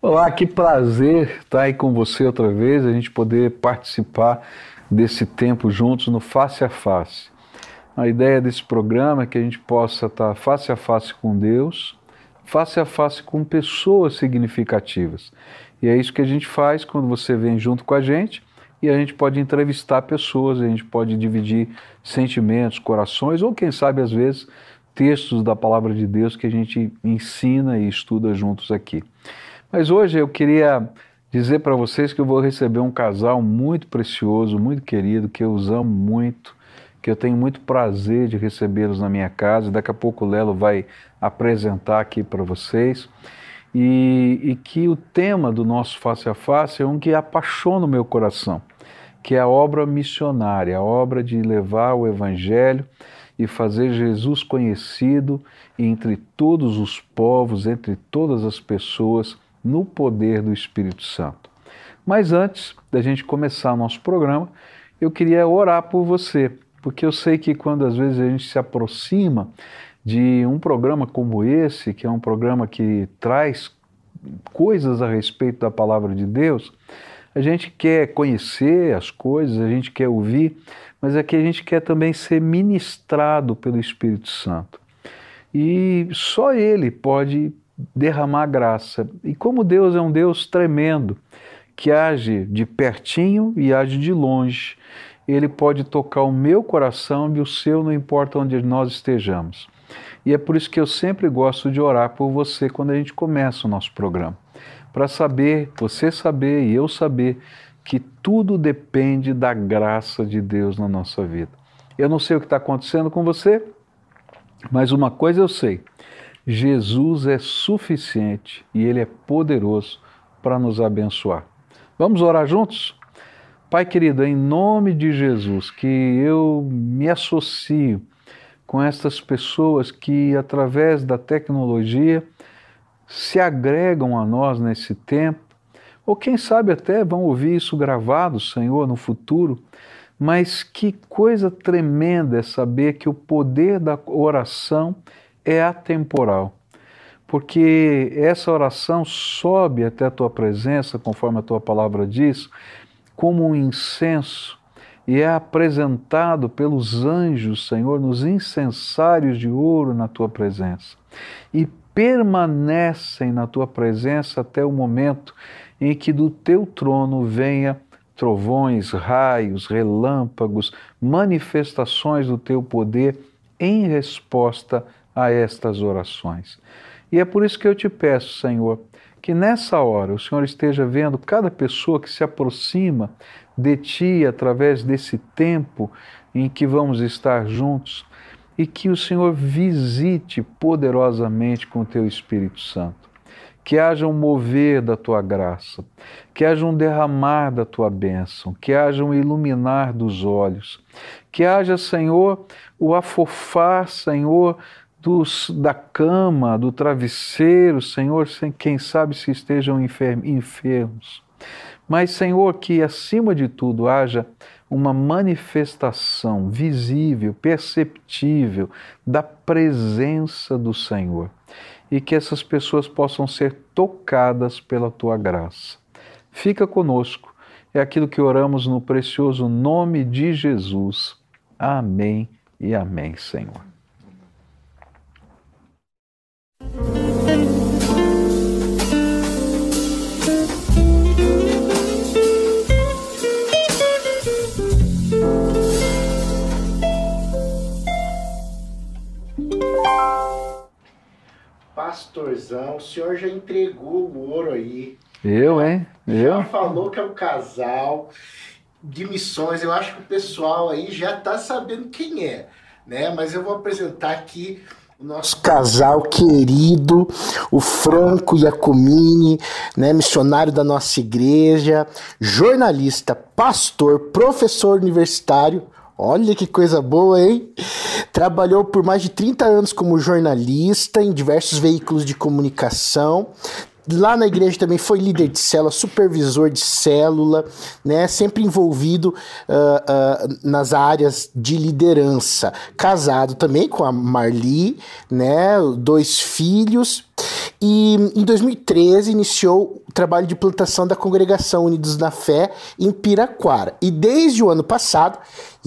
Olá, que prazer estar aí com você outra vez, a gente poder participar desse tempo juntos no Face a Face. A ideia desse programa é que a gente possa estar face a face com Deus, face a face com pessoas significativas. E é isso que a gente faz quando você vem junto com a gente e a gente pode entrevistar pessoas, a gente pode dividir sentimentos, corações ou quem sabe às vezes textos da palavra de Deus que a gente ensina e estuda juntos aqui. Mas hoje eu queria dizer para vocês que eu vou receber um casal muito precioso, muito querido, que eu os amo muito, que eu tenho muito prazer de recebê-los na minha casa. Daqui a pouco o Lelo vai apresentar aqui para vocês. E, e, que o tema do nosso Face a Face é um que apaixona o meu coração, que é a obra missionária, a obra de levar o Evangelho e fazer Jesus conhecido entre todos os povos, entre todas as pessoas no poder do Espírito Santo. Mas antes da gente começar o nosso programa, eu queria orar por você, porque eu sei que quando às vezes a gente se aproxima de um programa como esse, que é um programa que traz coisas a respeito da palavra de Deus, a gente quer conhecer as coisas, a gente quer ouvir, mas é que a gente quer também ser ministrado pelo Espírito Santo. E só Ele pode derramar graça. E como Deus é um Deus tremendo, que age de pertinho e age de longe, ele pode tocar o meu coração e o seu, não importa onde nós estejamos. E é por isso que eu sempre gosto de orar por você quando a gente começa o nosso programa. Para saber, você saber e eu saber que tudo depende da graça de Deus na nossa vida. Eu não sei o que está acontecendo com você, mas uma coisa eu sei: Jesus é suficiente e Ele é poderoso para nos abençoar. Vamos orar juntos? Pai querido, em nome de Jesus, que eu me associo com estas pessoas que, através da tecnologia, se agregam a nós nesse tempo, ou quem sabe até vão ouvir isso gravado, Senhor, no futuro. Mas que coisa tremenda é saber que o poder da oração é atemporal, porque essa oração sobe até a tua presença, conforme a tua palavra diz, como um incenso e é apresentado pelos anjos, Senhor, nos incensários de ouro na tua presença. E permanecem na tua presença até o momento em que do teu trono venha trovões, raios, relâmpagos, manifestações do teu poder em resposta a estas orações. E é por isso que eu te peço, Senhor, que nessa hora o Senhor esteja vendo cada pessoa que se aproxima de Ti através desse tempo em que vamos estar juntos e que o Senhor visite poderosamente com o Teu Espírito Santo. Que haja um mover da tua graça, que haja um derramar da tua bênção, que haja um iluminar dos olhos, que haja, Senhor, o afofar, Senhor, dos, da cama, do travesseiro, Senhor, sem, quem sabe se estejam enfermos. Mas, Senhor, que acima de tudo haja uma manifestação visível, perceptível da presença do Senhor e que essas pessoas possam ser tocadas pela tua graça. Fica conosco, é aquilo que oramos no precioso nome de Jesus. Amém e amém, Senhor. Pastorzão, o senhor já entregou o ouro aí. Eu, hein? Eu? Já falou que é um casal de missões. Eu acho que o pessoal aí já tá sabendo quem é, né? Mas eu vou apresentar aqui o nosso casal querido, o Franco Iacomini, né, missionário da nossa igreja, jornalista, pastor, professor universitário. Olha que coisa boa, hein? Trabalhou por mais de 30 anos como jornalista em diversos veículos de comunicação, lá na igreja também foi líder de célula, supervisor de célula, né? Sempre envolvido uh, uh, nas áreas de liderança. Casado também com a Marli, né? Dois filhos. e em 2013 iniciou o trabalho de plantação da congregação Unidos na Fé em Piraquara. E desde o ano passado,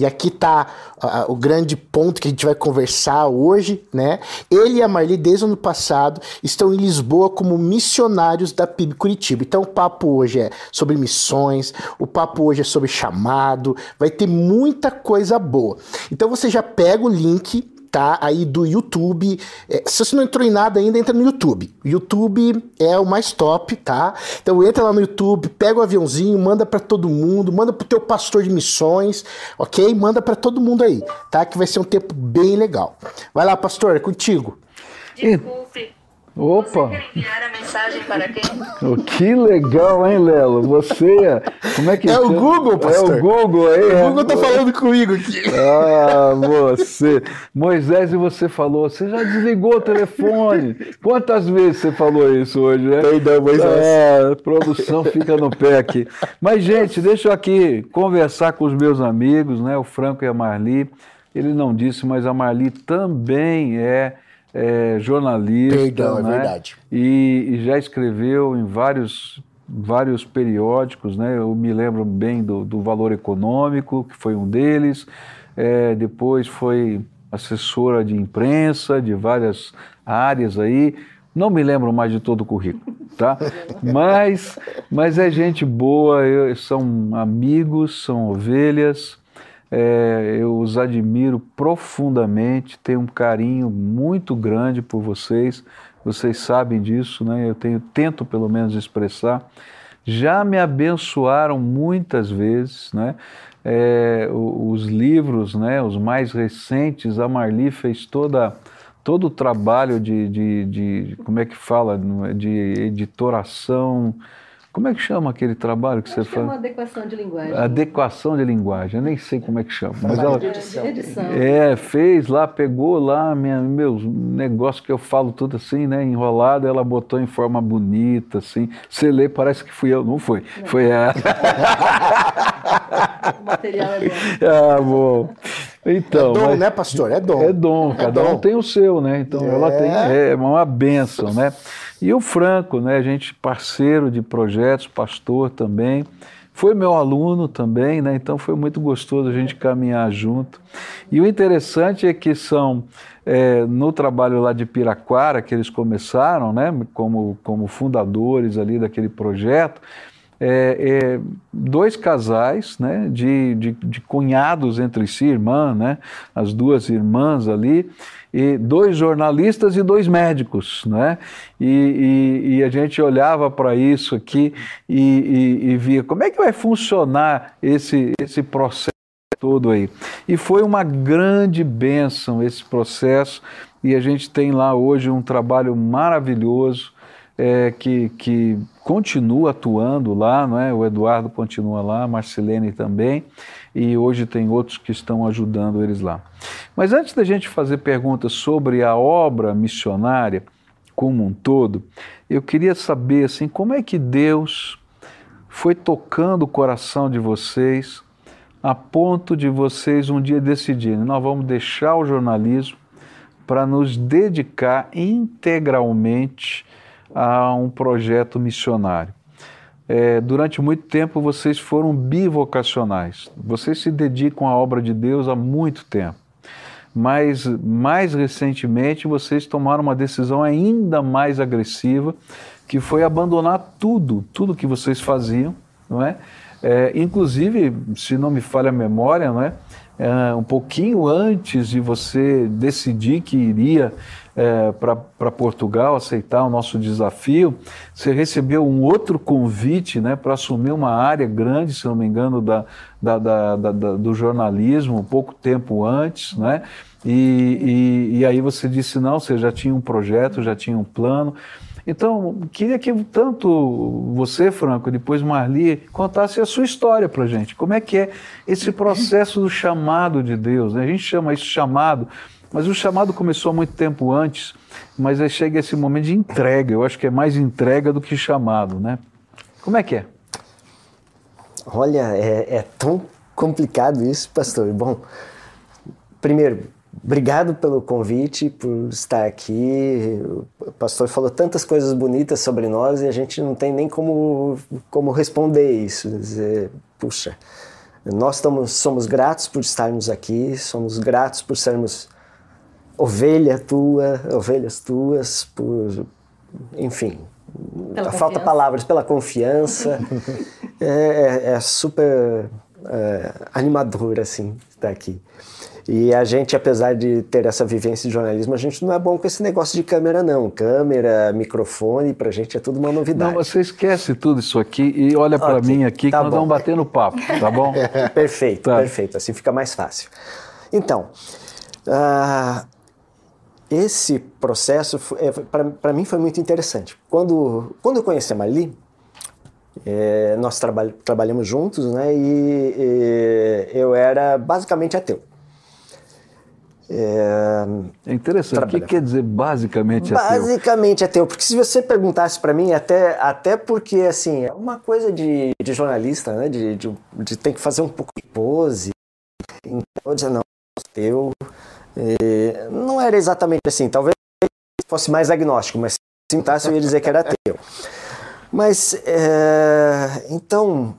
e aqui está uh, o grande ponto que a gente vai conversar hoje, né? Ele e a Marli, desde o ano passado, estão em Lisboa como missionários da PIB Curitiba. Então o papo hoje é sobre missões, o papo hoje é sobre chamado, vai ter muita coisa boa. Então você já pega o link tá aí do YouTube. É, se você não entrou em nada ainda, entra no YouTube. YouTube é o mais top, tá? Então entra lá no YouTube, pega o aviãozinho, manda para todo mundo, manda pro teu pastor de missões, ok? Manda para todo mundo aí, tá? Que vai ser um tempo bem legal. Vai lá, pastor, é contigo. Desculpe. Opa! Você quer enviar a mensagem para quem? Oh, que legal, hein, Lelo? Você, como é que É o Google, pastor. É o Google aí. O é. Google tá falando comigo aqui. Ah, você. Moisés, e você falou, você já desligou o telefone. Quantas vezes você falou isso hoje, né? Perdão, Moisés. É, a produção fica no pé aqui. Mas, gente, deixa eu aqui conversar com os meus amigos, né? O Franco e a Marli. Ele não disse, mas a Marli também é, é jornalista. Perdão, é né? verdade. E, e já escreveu em vários vários periódicos, né? Eu me lembro bem do, do Valor Econômico, que foi um deles. É, depois foi assessora de imprensa de várias áreas aí. Não me lembro mais de todo o currículo, tá? Mas, mas é gente boa, eu- são amigos, são ovelhas. É, eu os admiro profundamente, tenho um carinho muito grande por vocês. Vocês sabem disso, né? Eu tenho tento pelo menos expressar. Já me abençoaram muitas vezes, né? É, os livros, né? Os mais recentes, a Marli fez toda todo o trabalho de, de, de como é que fala, de editoração. Como é que chama aquele trabalho que você Acho que é faz? uma adequação de linguagem. Adequação de linguagem, eu nem sei como é que chama. Mas ela, de edição. É, fez lá, pegou lá minha, meus negócios que eu falo tudo assim, né, enrolado, ela botou em forma bonita, assim. Você lê, parece que fui eu, não foi. Foi ela. O material é bom. ah, bom. Então, é dom, mas- né, pastor? É dom. é dom, cada dom. um tem o seu, né? Então ela tem, é uma bênção, né? E o Franco, né? A gente parceiro de projetos, pastor também, foi meu aluno também, né? Então foi muito gostoso a gente caminhar junto. E o interessante é que são é, no trabalho lá de Piraquara que eles começaram, né? Como como fundadores ali daquele projeto é, é, dois casais né, de, de, de cunhados entre si, irmã, né, as duas irmãs ali, e dois jornalistas e dois médicos. Né, e, e, e a gente olhava para isso aqui e, e, e via como é que vai funcionar esse, esse processo todo aí. E foi uma grande bênção esse processo, e a gente tem lá hoje um trabalho maravilhoso é, que, que continua atuando lá, não é? o Eduardo continua lá, a Marcelene também, e hoje tem outros que estão ajudando eles lá. Mas antes da gente fazer perguntas sobre a obra missionária como um todo, eu queria saber assim, como é que Deus foi tocando o coração de vocês a ponto de vocês um dia decidirem, nós vamos deixar o jornalismo para nos dedicar integralmente a um projeto missionário. É, durante muito tempo vocês foram bivocacionais, vocês se dedicam à obra de Deus há muito tempo, mas mais recentemente vocês tomaram uma decisão ainda mais agressiva, que foi abandonar tudo, tudo que vocês faziam, não é? É, inclusive, se não me falha a memória, não é? É, um pouquinho antes de você decidir que iria é, para Portugal aceitar o nosso desafio, você recebeu um outro convite né, para assumir uma área grande, se não me engano, da, da, da, da- do jornalismo, pouco tempo antes, né? E, e, e aí você disse não, você já tinha um projeto, já tinha um plano. Então, queria que tanto você, Franco, depois Marli, contasse a sua história para gente. Como é que é esse processo do chamado de Deus? né? A gente chama isso chamado, mas o chamado começou há muito tempo antes, mas aí chega esse momento de entrega. Eu acho que é mais entrega do que chamado, né? Como é que é? Olha, é, é tão complicado isso, pastor. Bom, primeiro, obrigado pelo convite, por estar aqui. O pastor falou tantas coisas bonitas sobre nós e a gente não tem nem como, como responder isso. Dizer, puxa, nós estamos, somos gratos por estarmos aqui, somos gratos por sermos ovelha tua, ovelhas tuas, por, enfim, Pela falta palavras, pela confiança. é, é- é super é, animador, assim, estar aqui. E a gente, apesar de ter essa vivência de jornalismo, a gente não é bom com esse negócio de câmera, não. Câmera, microfone, pra gente é tudo uma novidade. Não, você esquece tudo isso aqui e olha para mim aqui tá que nós vamos bater no papo, tá bom? Perfeito, Tá. perfeito. Assim fica mais fácil. Então, ah, esse processo, para mim, foi muito interessante. Quando, quando eu conheci a Marli, eh, nós traba- trabalhamos juntos, né? E, e eu era basicamente ateu. Eh, É interessante. O que quer dizer basicamente ateu? Basicamente ateu, porque se você perguntasse para mim, até, até porque assim, é uma coisa de, de jornalista, né? De, de, de ter que fazer um pouco de pose. Então eu dizia, não, ateu. Eh, não era exatamente assim, talvez fosse mais agnóstico, mas se perguntasse eu ia dizer que era ateu. Mas, eh, então,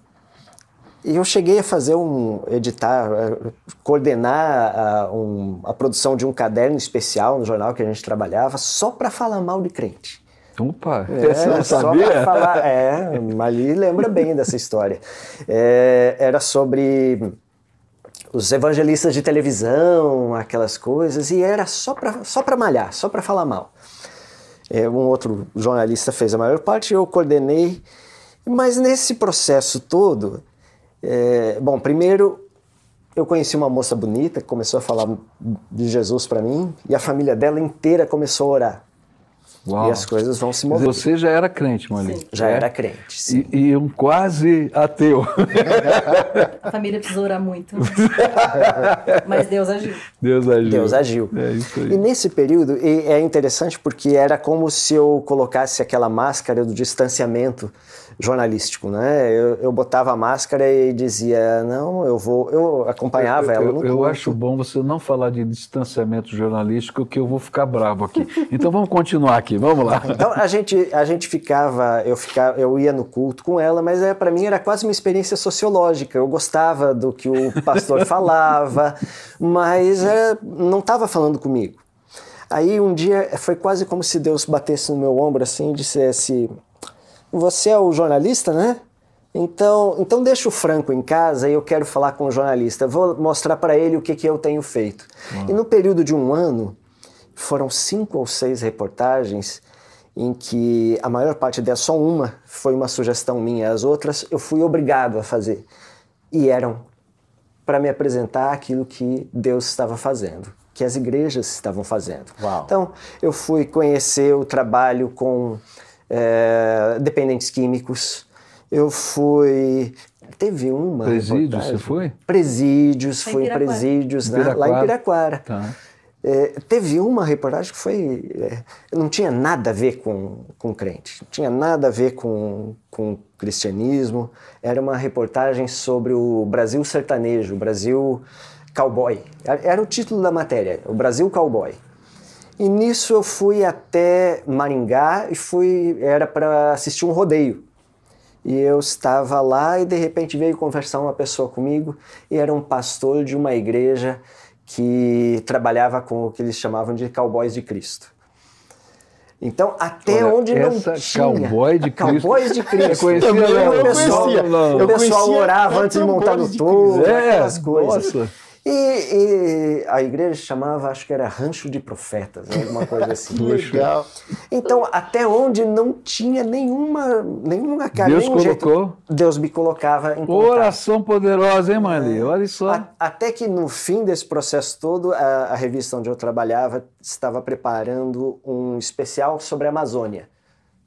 eu cheguei a fazer um, editar, eh, coordenar a, um- a produção de um caderno especial no jornal que a gente trabalhava só para falar mal de crente. Opa, É, eu não só sabia? pra falar, é, Mali lembra bem dessa história. É, era sobre os evangelistas de televisão, aquelas coisas, e era só para só pra malhar, só para falar mal. É, um outro jornalista fez a maior parte, eu coordenei, mas nesse processo todo, é, bom, primeiro eu conheci uma moça bonita que começou a falar de Jesus para mim, e a família dela inteira começou a orar. Uau. E as coisas vão se mover. Você já era crente, Mali? Sim. Já É? era crente, sim. E, e um quase ateu. A família precisou orar muito. Mas Deus agiu. Deus agiu. Deus agiu. É isso E aí. nesse período, e é interessante porque era como se eu colocasse aquela máscara do distanciamento jornalístico, né? Eu, eu botava a máscara e dizia, não, eu vou... Eu acompanhava ela Eu, no eu acho bom você não falar de distanciamento jornalístico, que eu vou ficar bravo aqui. Então vamos continuar aqui, vamos lá. Então a gente, a gente ficava, eu ficava, eu ia no culto com ela, mas é, para mim era quase uma experiência sociológica. Eu gostava do que o pastor falava, mas é, não estava falando comigo. Aí um dia foi quase como se Deus batesse no meu ombro assim e dissesse: Você é o jornalista, né? Então, então deixa o Franco em casa e eu quero falar com o jornalista. Vou mostrar para ele o que, que eu tenho feito. E no período de um ano, foram cinco ou seis reportagens em que a maior parte delas, só uma foi uma sugestão minha, as outras eu fui obrigado a fazer. E eram para me apresentar aquilo que Deus estava fazendo, que as igrejas estavam fazendo. Uau. Então, eu fui conhecer o trabalho com eh, dependentes químicos, eu fui. Teve uma. Presídio, reportagem- você foi? Presídios, fui em Piraquara. presídios, né? lá em Piraquara. Tá. É, teve uma reportagem que foi. é, não tinha nada a ver com, com crente, não tinha nada a ver com, com cristianismo. Era uma reportagem sobre o Brasil sertanejo, o Brasil cowboy. Era o título da matéria, o Brasil cowboy. E nisso eu fui até Maringá e fui. Era para assistir um rodeio. E eu estava lá e de repente veio conversar uma pessoa comigo e era um pastor de uma igreja que trabalhava com o que eles chamavam de cowboys de Cristo. Então, até Olha, onde não tinha... cowboy de Cristo. Cowboys de Cristo. Conhecia, não? eu pessoal- conhecia. Não. O Eu pessoal conhecia orava antes de montar no touro. É, aquelas coisas. nossa. E, e a igreja chamava, acho que era Rancho de Profetas, alguma coisa assim. Legal. Então, até onde não tinha nenhuma, nenhuma cara, Deus nenhum jeito, colocou. Deus me colocava em contato. Oração poderosa, hein, Mali? Olha só. A- Até que no fim desse processo todo, a, a revista onde eu trabalhava estava preparando um especial sobre a Amazônia.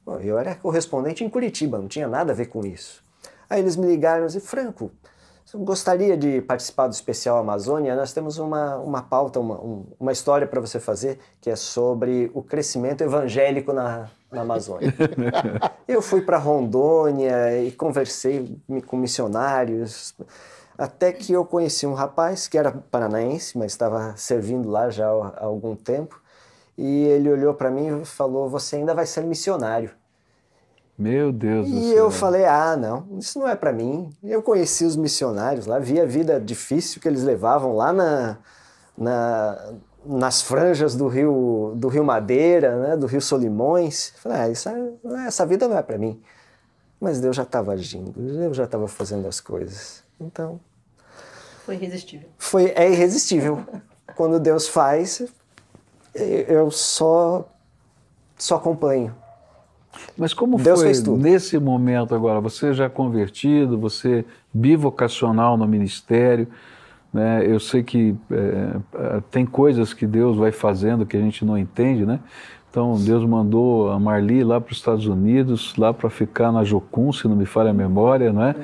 Bom, eu era correspondente em Curitiba, não tinha nada a ver com isso. Aí eles me ligaram e disseram, Franco, gostaria de participar do especial Amazônia? Nós temos uma, uma pauta, uma, um- uma história para você fazer, que é sobre o crescimento evangélico na, na Amazônia. eu fui para Rondônia e conversei com missionários. Até que eu conheci um rapaz que era paranaense, mas estava servindo lá já há algum tempo. E ele olhou para mim e falou: Você ainda vai ser missionário. Meu Deus e do céu. E eu falei: Ah, não, isso não é para mim. Eu conheci os missionários lá, vi a vida difícil que eles levavam lá na, na, nas franjas do rio, do rio Madeira, né, do rio Solimões. Falei: ah, isso é, Essa vida não é para mim. Mas Deus já estava agindo, Deus já estava fazendo as coisas. Então. Foi irresistível. Foi, é irresistível. Quando Deus faz, eu só, só acompanho. Mas como Deus foi nesse momento agora? Você já convertido, você bivocacional no ministério, né? Eu sei que é, tem coisas que Deus vai fazendo que a gente não entende, né? Então Deus mandou a Marli lá para os Estados Unidos, lá para ficar na Jocum, se não me falha a memória, não é?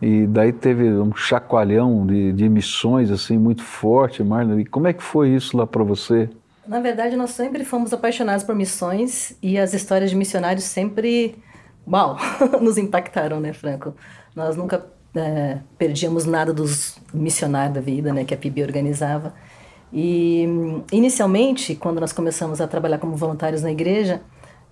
E daí teve um chacoalhão de, de missões assim muito forte, Marli. Como é que foi isso lá para você? Na verdade, nós sempre fomos apaixonados por missões e as histórias de missionários sempre, uau, nos impactaram, né, Franco? Nós nunca é, perdíamos nada dos missionários da vida, né, que a PIB organizava. E inicialmente, quando nós começamos a trabalhar como voluntários na igreja,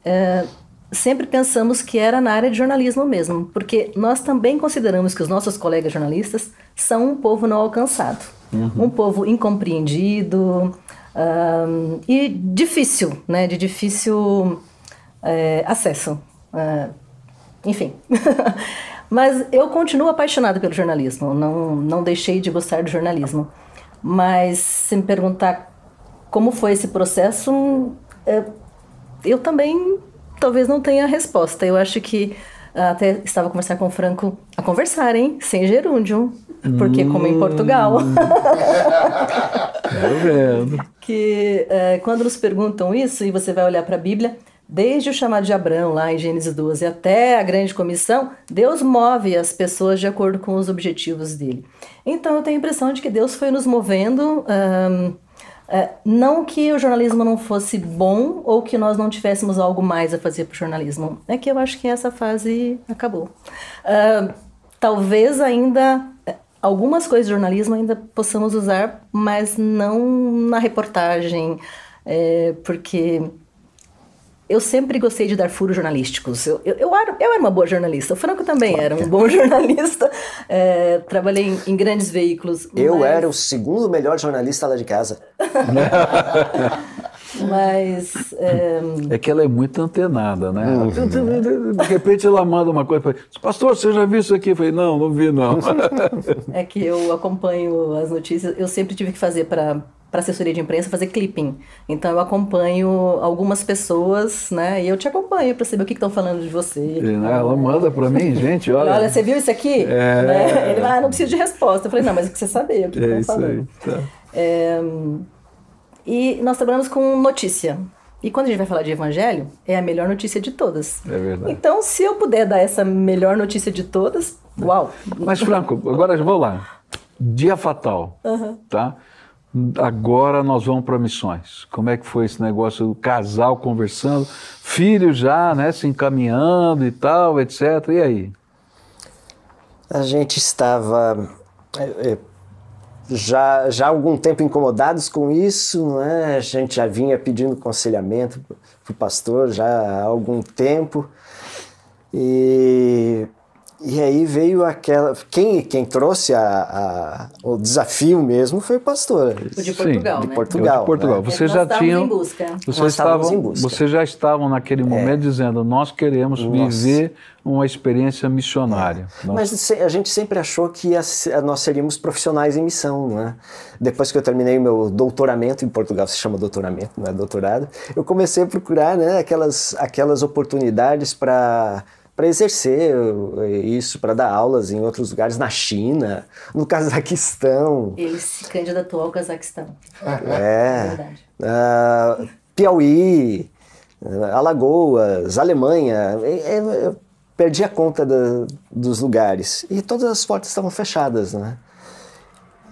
é, sempre pensamos que era na área de jornalismo mesmo, porque nós também consideramos que os nossos colegas jornalistas são um povo não alcançado, uhum. um povo incompreendido um, e difícil, né, de difícil é, acesso. Uh, enfim. Mas eu continuo apaixonada pelo jornalismo, não, não deixei de gostar do jornalismo. Mas se me perguntar como foi esse processo, é, eu também talvez não tenha a resposta. Eu acho que até estava conversando com o Franco a conversar, hein? Sem gerúndio. Porque como em Portugal. Quero vendo. Que é, quando nos perguntam isso, e você vai olhar para a Bíblia, desde o chamado de Abraão, lá em Gênesis 12, até a grande comissão, Deus move as pessoas de acordo com os objetivos dele. Então eu tenho a impressão de que Deus foi nos movendo. É, não que o jornalismo não fosse bom ou que nós não tivéssemos algo mais a fazer para o jornalismo. É que eu acho que essa fase acabou. Uh, talvez ainda algumas coisas de jornalismo ainda possamos usar, mas não na reportagem, é, porque eu sempre gostei de dar furos jornalísticos. Eu, eu, eu, era, eu era uma boa jornalista. O Franco também era um bom jornalista. É, trabalhei em, em, grandes veículos. Eu mas... era o segundo melhor jornalista lá de casa. mas. É... é... que ela é muito antenada, né? Uhum. De repente ela manda uma coisa para Pastor, você já viu isso aqui? Eu falei, não, não vi, não. é que eu acompanho as notícias. Eu sempre tive que fazer para para assessoria de imprensa fazer clipping. Então eu acompanho algumas pessoas, né? E eu te acompanho para saber o que estão falando de você. né? Ela manda para mim, gente, olha. Olha, você viu isso aqui? É... Né? Ele vai, ah, não precisa de resposta. Eu falei, não, mas é que você saber o que é estão falando. Aí, tá. é... E nós trabalhamos com notícia. E quando a gente vai falar de evangelho, é a melhor notícia de todas. É verdade. Então, se eu puder dar essa melhor notícia de todas, uau! Mas, Franco, agora vamos lá. Dia fatal, uhum. tá? agora nós vamos para missões. Como é que foi esse negócio do casal conversando, filho já, né, se encaminhando e tal, etc. E aí? A gente estava é, é, já, já há algum tempo incomodados com isso, né? A gente já vinha pedindo aconselhamento para o pastor já há algum tempo. E e aí veio aquela. Quem, quem trouxe a, a, o desafio mesmo foi o pastor. O de Portugal. Sim, né? de Portugal. De Portugal. Né? Você já tinha. Vocês estavam, em busca. Vocês já estavam naquele momento é. dizendo: nós queremos Nossa. viver uma experiência missionária. É. Mas a gente sempre achou que nós seríamos profissionais em missão, né? Depois que eu terminei meu doutoramento em Portugal, se chama doutoramento, não é doutorado, eu comecei a procurar né, aquelas, aquelas oportunidades para para exercer isso, para dar aulas em outros lugares, na China, no Cazaquistão. Ele se candidatou ao Cazaquistão. É. é uh, Piauí, Alagoas, Alemanha. Eu perdi a conta da, dos lugares. E todas as portas estavam fechadas, né?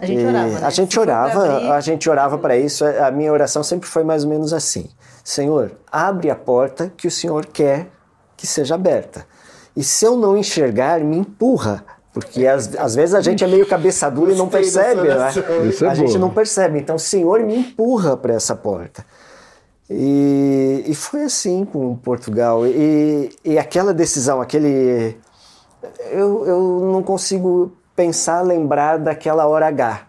A gente orava, né? A gente orava, a gente orava para isso. A minha oração sempre foi mais ou menos assim: Senhor, abre a porta que o Senhor quer que seja aberta. E se eu não enxergar, me empurra Porque às, às vezes a gente é meio cabeça dura e não percebe, né? é a gente não percebe. Então o Senhor me empurra para essa porta. E, e foi assim com Portugal. E, e aquela decisão, aquele. Eu, eu não consigo pensar, lembrar daquela hora H.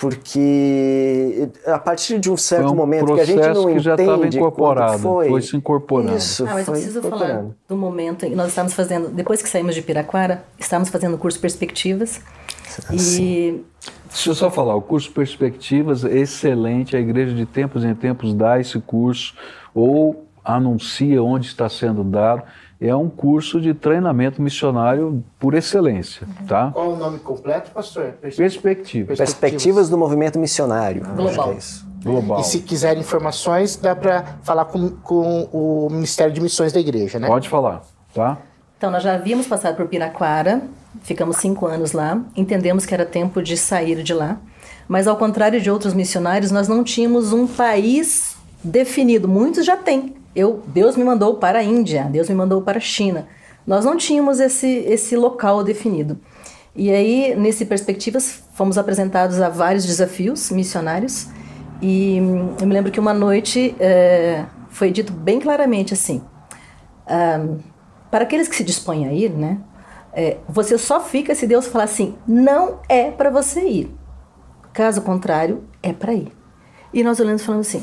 Porque a partir de um certo Foi um momento que a gente processo não que já estava incorporado, foi, foi se incorporando. Isso, Ah, mas eu foi preciso falar do momento em que nós estávamos fazendo, depois que saímos de Piraquara, estávamos fazendo o curso Perspectivas. E Deixa eu só falar, o curso Perspectivas é excelente, a igreja de tempos em tempos dá esse curso ou anuncia onde está sendo dado. É um curso de treinamento missionário por excelência, tá? Qual o nome completo, pastor? Perspectivas Perspectivas do movimento missionário. Global. Acho que é isso. global. E se quiser informações, dá para falar com, com o Ministério de Missões da Igreja, né? Pode falar, tá? Então, nós já havíamos passado por Piraquara, ficamos cinco anos lá, entendemos que era tempo de sair de lá, mas ao contrário de outros missionários, nós não tínhamos um país definido. Muitos já têm. Eu, Deus me mandou para a Índia, Deus me mandou para a China. Nós não tínhamos esse, esse local definido. E aí, nesse Perspectivas, fomos apresentados a vários desafios missionários. E hum, eu me lembro que uma noite eh, foi dito bem claramente assim: ah, para aqueles que se dispõem a ir, né? é, você só fica se Deus falar assim: não é para você ir. Caso contrário, é para ir. E nós olhando e falando assim: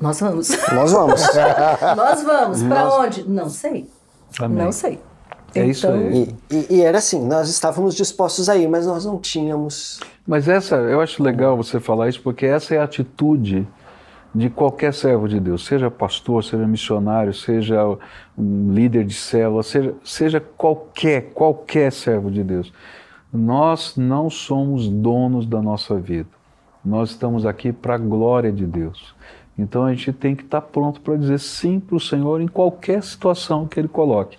nós vamos. Nós vamos. nós vamos. Para onde? Não sei. Amém. Não sei. É isso aí. E, e- e era assim, nós estávamos dispostos a ir, mas nós não tínhamos. Mas essa, eu acho legal você falar isso, porque essa é a atitude de qualquer servo de Deus, seja pastor, seja missionário, seja um líder de célula, seja, seja qualquer, qualquer servo de Deus. Nós não somos donos da nossa vida. Nós estamos aqui para a glória de Deus. Então a gente tem que estar pronto para dizer sim para o Senhor em qualquer situação que Ele coloque.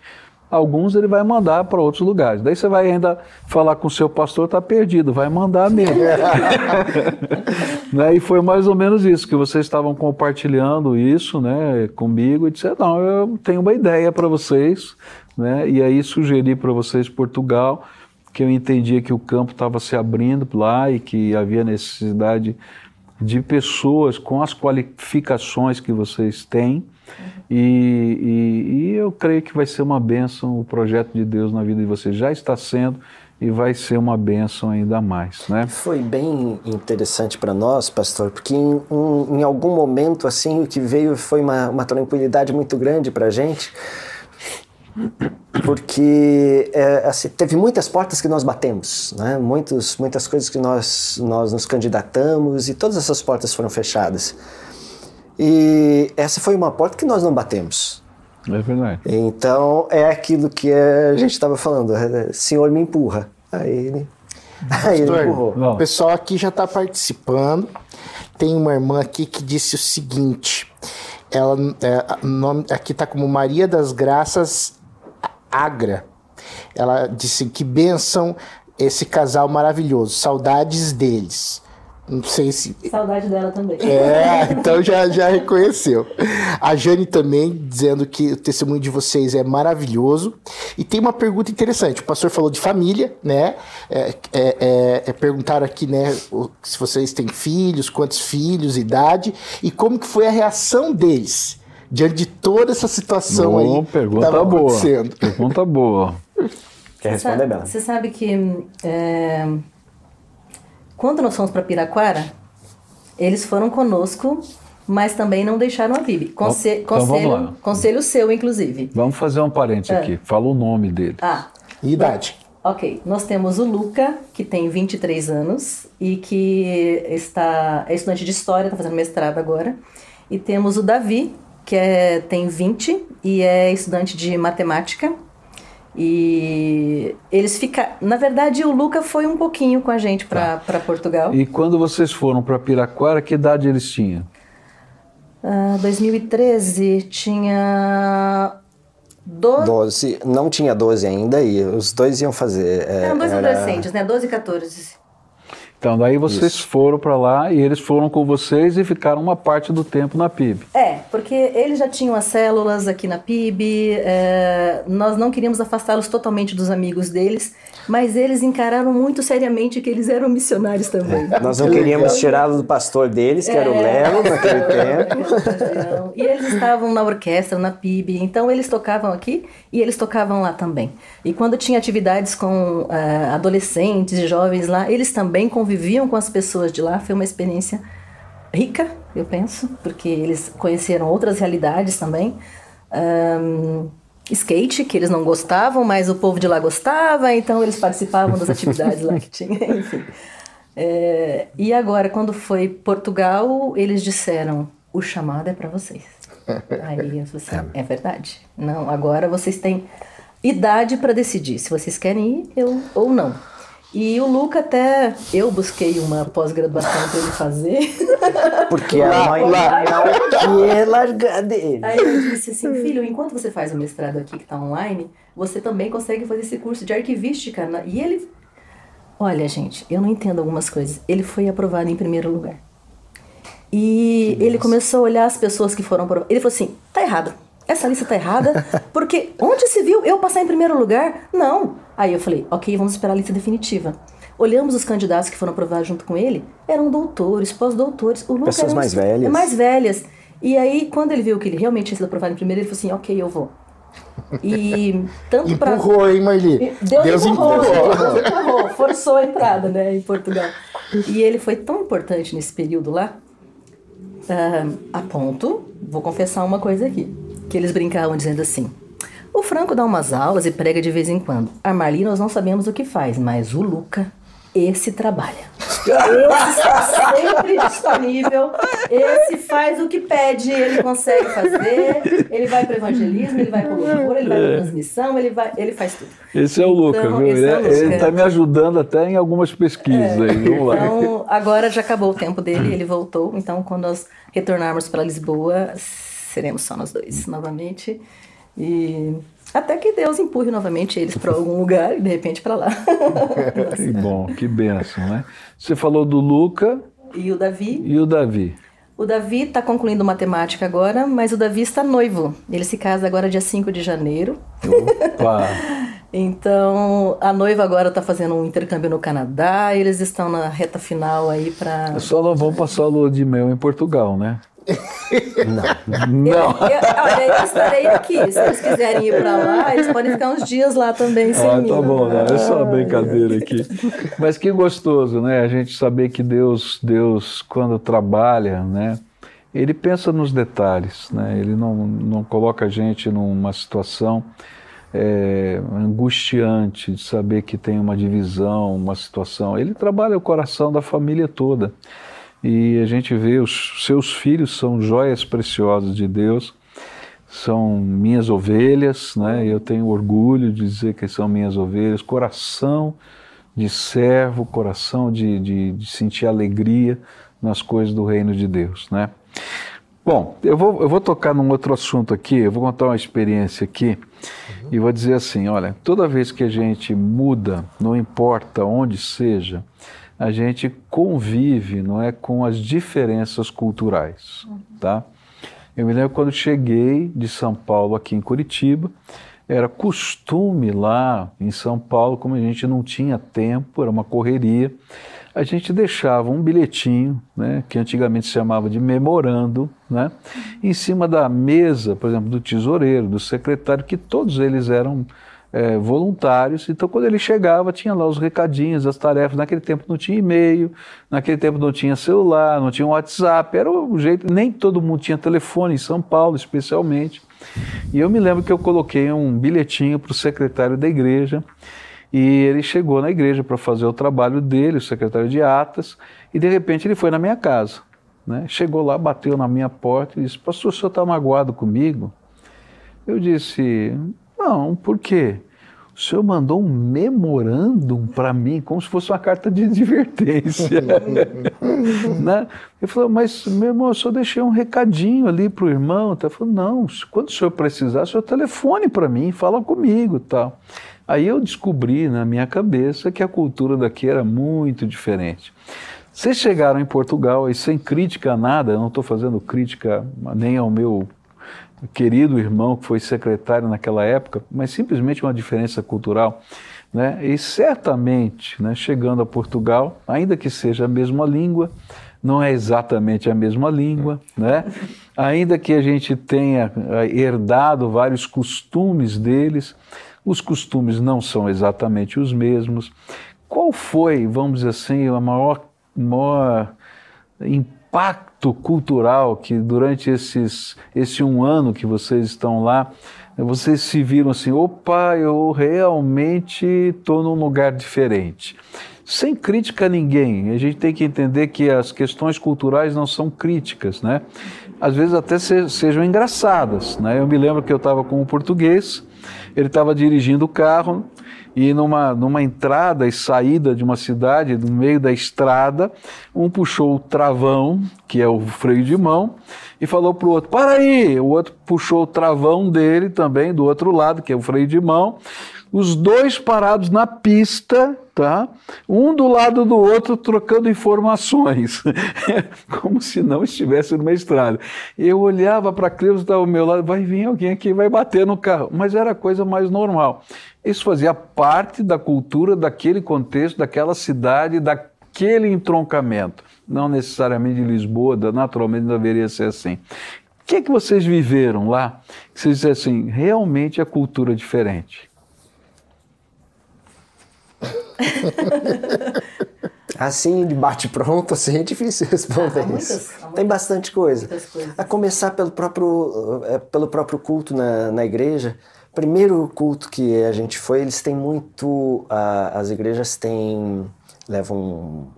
Alguns ele vai mandar para outros lugares. Daí você vai ainda falar com o seu pastor, está perdido, vai mandar mesmo. né? E foi mais ou menos isso, que vocês estavam compartilhando isso né, comigo e disseram, não, eu tenho uma ideia para vocês. Né? E aí sugeri para vocês Portugal, que eu entendia que o campo estava se abrindo lá e que havia necessidade de pessoas com as qualificações que vocês têm. E, e- e eu creio que vai ser uma bênção o projeto de Deus na vida de vocês. Já está sendo e vai ser uma bênção ainda mais. Né? Foi bem interessante para nós, pastor, porque em, um- em algum momento assim o que veio foi uma, uma tranquilidade muito grande para a gente, porque é, assim, teve muitas portas que nós batemos, né? Muitos, muitas coisas que nós, nós nos candidatamos e todas essas portas foram fechadas. E essa foi uma porta que nós não batemos. É verdade. Então é aquilo que a gente estava falando, é, Senhor me empurra. Aí ele, aí ele empurrou. Não. o pessoal aqui já está participando. Tem uma irmã aqui que disse o seguinte: ela é, nome aqui está como Maria das Graças Agra. Ela disse que benção esse casal maravilhoso, saudades deles. Não sei se Saudade dela também. é, então já, já reconheceu. A Jane também dizendo que o testemunho de vocês é maravilhoso. E tem uma pergunta interessante. O pastor falou de família, né? É, é, é, é, perguntaram aqui, né, se vocês têm filhos, quantos filhos, idade, e como que foi a reação deles diante de toda essa situação Boa, aí que pergunta tava boa. acontecendo. Pergunta boa. Quer responder, Bela? Você sabe que é, quando nós fomos para Piraquara, eles foram conosco, mas também não deixaram a Bibi. Conse Então, vamos conselho, lá. conselho seu, inclusive. Vamos fazer um parênteses aqui. Fala o nome dele. Ah, E idade? ok. Nós temos o Luca, que tem 23 anos e que está é estudante de História, está fazendo mestrado agora. E temos o Davi, que é, tem 20 e é estudante de Matemática. E eles ficam. Na verdade, o Luca foi um pouquinho com a gente para Portugal. E quando vocês foram para Piraquara, que idade eles tinham? Ah, 2013 tinha. Do... 12, não tinha 12 ainda e os dois iam fazer. é, Eram dois era- adolescentes, né? 12 e 14. Então, daí vocês Isso. foram para lá e eles foram com vocês e ficaram uma parte do tempo na PIB. É, porque eles já tinham as células aqui na PIB, é, nós não queríamos afastá-los totalmente dos amigos deles, mas eles encararam muito seriamente que eles eram missionários também. Nós não queríamos tirá-lo do pastor deles, que era o É. Lelo, naquele tempo. E eles estavam na orquestra, na PIB, então eles tocavam aqui e eles tocavam lá também. E quando tinha atividades com ah, adolescentes e jovens lá, eles também conviviam com as pessoas de lá. Foi uma experiência rica, eu penso, porque eles conheceram outras realidades também. Ahn, skate, que eles não gostavam, mas o povo de lá gostava, então eles participavam das atividades lá que tinha, enfim. É, e agora, quando foi Portugal, eles disseram: o chamado é para vocês. Aí eu falei assim, é verdade. Não, agora vocês têm idade para decidir se vocês querem ir eu, ou não. E o Luca até eu busquei uma pós-graduação para ele fazer. Porque a mãe não quer largar dele. Aí eu disse assim, filho, enquanto você faz o mestrado aqui que está online, você também consegue fazer esse curso de arquivística. na- E ele, olha gente, eu não entendo algumas coisas. Ele foi aprovado em primeiro lugar. E ele começou a olhar as pessoas que foram aprovadas. Ele falou assim, tá errado. Essa lista tá errada, porque onde se viu eu passar em primeiro lugar? Não. Aí eu falei, ok, vamos esperar a lista definitiva. Olhamos os candidatos que foram aprovados junto com ele, eram doutores, pós-doutores. O Pessoas era mais velhas. Mais velhas. E aí, quando ele viu que ele realmente tinha sido aprovado em primeiro, ele falou assim, ok, eu vou. E tanto para Empurrou, hein, Marli? Deus, empurrou, Deus empurrou, forçou a entrada, né, em Portugal. E ele foi tão importante nesse período lá, ah, a ponto, vou confessar uma coisa aqui, que eles brincavam dizendo assim, o Franco dá umas aulas e prega de vez em quando. A Marli nós não sabemos o que faz, mas o Luca, esse trabalha. Esse está sempre disponível, esse faz o que pede, ele consegue fazer, ele vai para o evangelismo, ele vai para o louvor, ele vai para transmissão, ele, vai, ele faz tudo. Esse é o Luca, Então, viu? esse Ele é está me ajudando até em algumas pesquisas aí. Vamos lá. Então, agora já acabou o tempo dele, ele voltou. Então, quando nós retornarmos para Lisboa, seremos só nós dois novamente. E até que Deus empurre novamente eles para algum lugar e de repente para lá. Que bom, que benção, né? Você falou do Luca e o Davi. e o Davi. O Davi está concluindo matemática agora, mas o Davi está noivo. Ele se casa agora dia 5 de janeiro. Opa! Então, a noiva agora está fazendo um intercâmbio no Canadá. Eles estão na reta final aí para. Só não vão passar a lua de mel em Portugal, né? Não. Não. olha, eu estarei aqui. Se eles quiserem ir para lá, eles podem ficar uns dias lá também sem Ah, mim. tá bom, não, é só uma brincadeira aqui. Mas que gostoso, né? A gente saber que Deus, Deus quando trabalha, né? Ele pensa nos detalhes, né? Ele não, não coloca a gente numa situação é, angustiante de saber que tem uma divisão, uma situação. Ele trabalha o coração da família toda. E a gente vê os seus filhos são joias preciosas de Deus são minhas ovelhas, né? Eu tenho orgulho de dizer que são minhas ovelhas, coração de servo, coração de, de, de sentir alegria nas coisas do reino de Deus, né? Bom, eu vou, eu vou tocar num outro assunto aqui, eu vou contar uma experiência aqui e vou dizer assim, olha, toda vez que a gente muda, não importa onde seja, a gente convive, não é, com as diferenças culturais, tá? Eu me lembro quando cheguei de São Paulo aqui em Curitiba, era costume lá em São Paulo, como a gente não tinha tempo, era uma correria, a gente deixava um bilhetinho, né, que antigamente se chamava de memorando, né, em cima da mesa, por exemplo, do tesoureiro, do secretário, que todos eles eram é, voluntários. Então, quando ele chegava, tinha lá os recadinhos, as tarefas. Naquele tempo não tinha e-mail, naquele tempo não tinha celular, não tinha WhatsApp, era o jeito. Nem todo mundo tinha telefone, em São Paulo especialmente. E eu me lembro que eu coloquei um bilhetinho para o secretário da igreja. E ele chegou na igreja para fazer o trabalho dele, o secretário de atas, e de repente ele foi na minha casa. Né? Chegou lá, bateu na minha porta e disse: Pastor, o senhor está magoado comigo? Eu disse: Não, por quê? O senhor mandou um memorandum para mim, como se fosse uma carta de advertência. né? Ele falou, mas meu irmão, eu só deixei um recadinho ali para o irmão. Tá? Falou, não, quando o senhor precisar, o senhor telefone para mim, fala comigo. Tal. Aí eu descobri na minha cabeça que a cultura daqui era muito diferente. Vocês chegaram em Portugal e sem crítica a nada, eu não estou fazendo crítica nem ao meu querido irmão que foi secretário naquela época, mas simplesmente uma diferença cultural. Né? E certamente, né, chegando a Portugal, ainda que seja a mesma língua, não é exatamente a mesma língua, né? ainda que a gente tenha eh, herdado vários costumes deles, os costumes não são exatamente os mesmos. Qual foi, vamos dizer assim, o maior, maior impacto cultural que durante esses, esse um ano que vocês estão lá, vocês se viram assim, opa, eu realmente estou num lugar diferente. Sem crítica a ninguém, a gente tem que entender que as questões culturais não são críticas, né? Às vezes até se, sejam engraçadas, né? Eu me lembro que eu estava com um português, ele estava dirigindo o carro e numa, numa entrada e saída de uma cidade, no meio da estrada, um puxou o travão, que é o freio de mão, e falou para o outro: para aí! O outro puxou o travão dele também, do outro lado, que é o freio de mão. Os dois parados na pista, tá? Um do lado do outro trocando informações, como se não estivesse numa estrada. Eu olhava para aquilo que estava ao meu lado, vai vir alguém aqui, vai bater no carro, mas era a coisa mais normal. Isso fazia parte da cultura daquele contexto, daquela cidade, daquele entroncamento. Não necessariamente de Lisboa, naturalmente não deveria ser assim. O que, é que vocês viveram lá? Que vocês dizem assim, realmente a cultura é diferente. Assim, de bate-pronto, assim, é difícil responder ah, muitas, isso. Tem bastante coisa. A começar pelo próprio, é, pelo próprio culto na, na igreja primeiro culto que a gente foi, eles têm muito. as igrejas têm. levam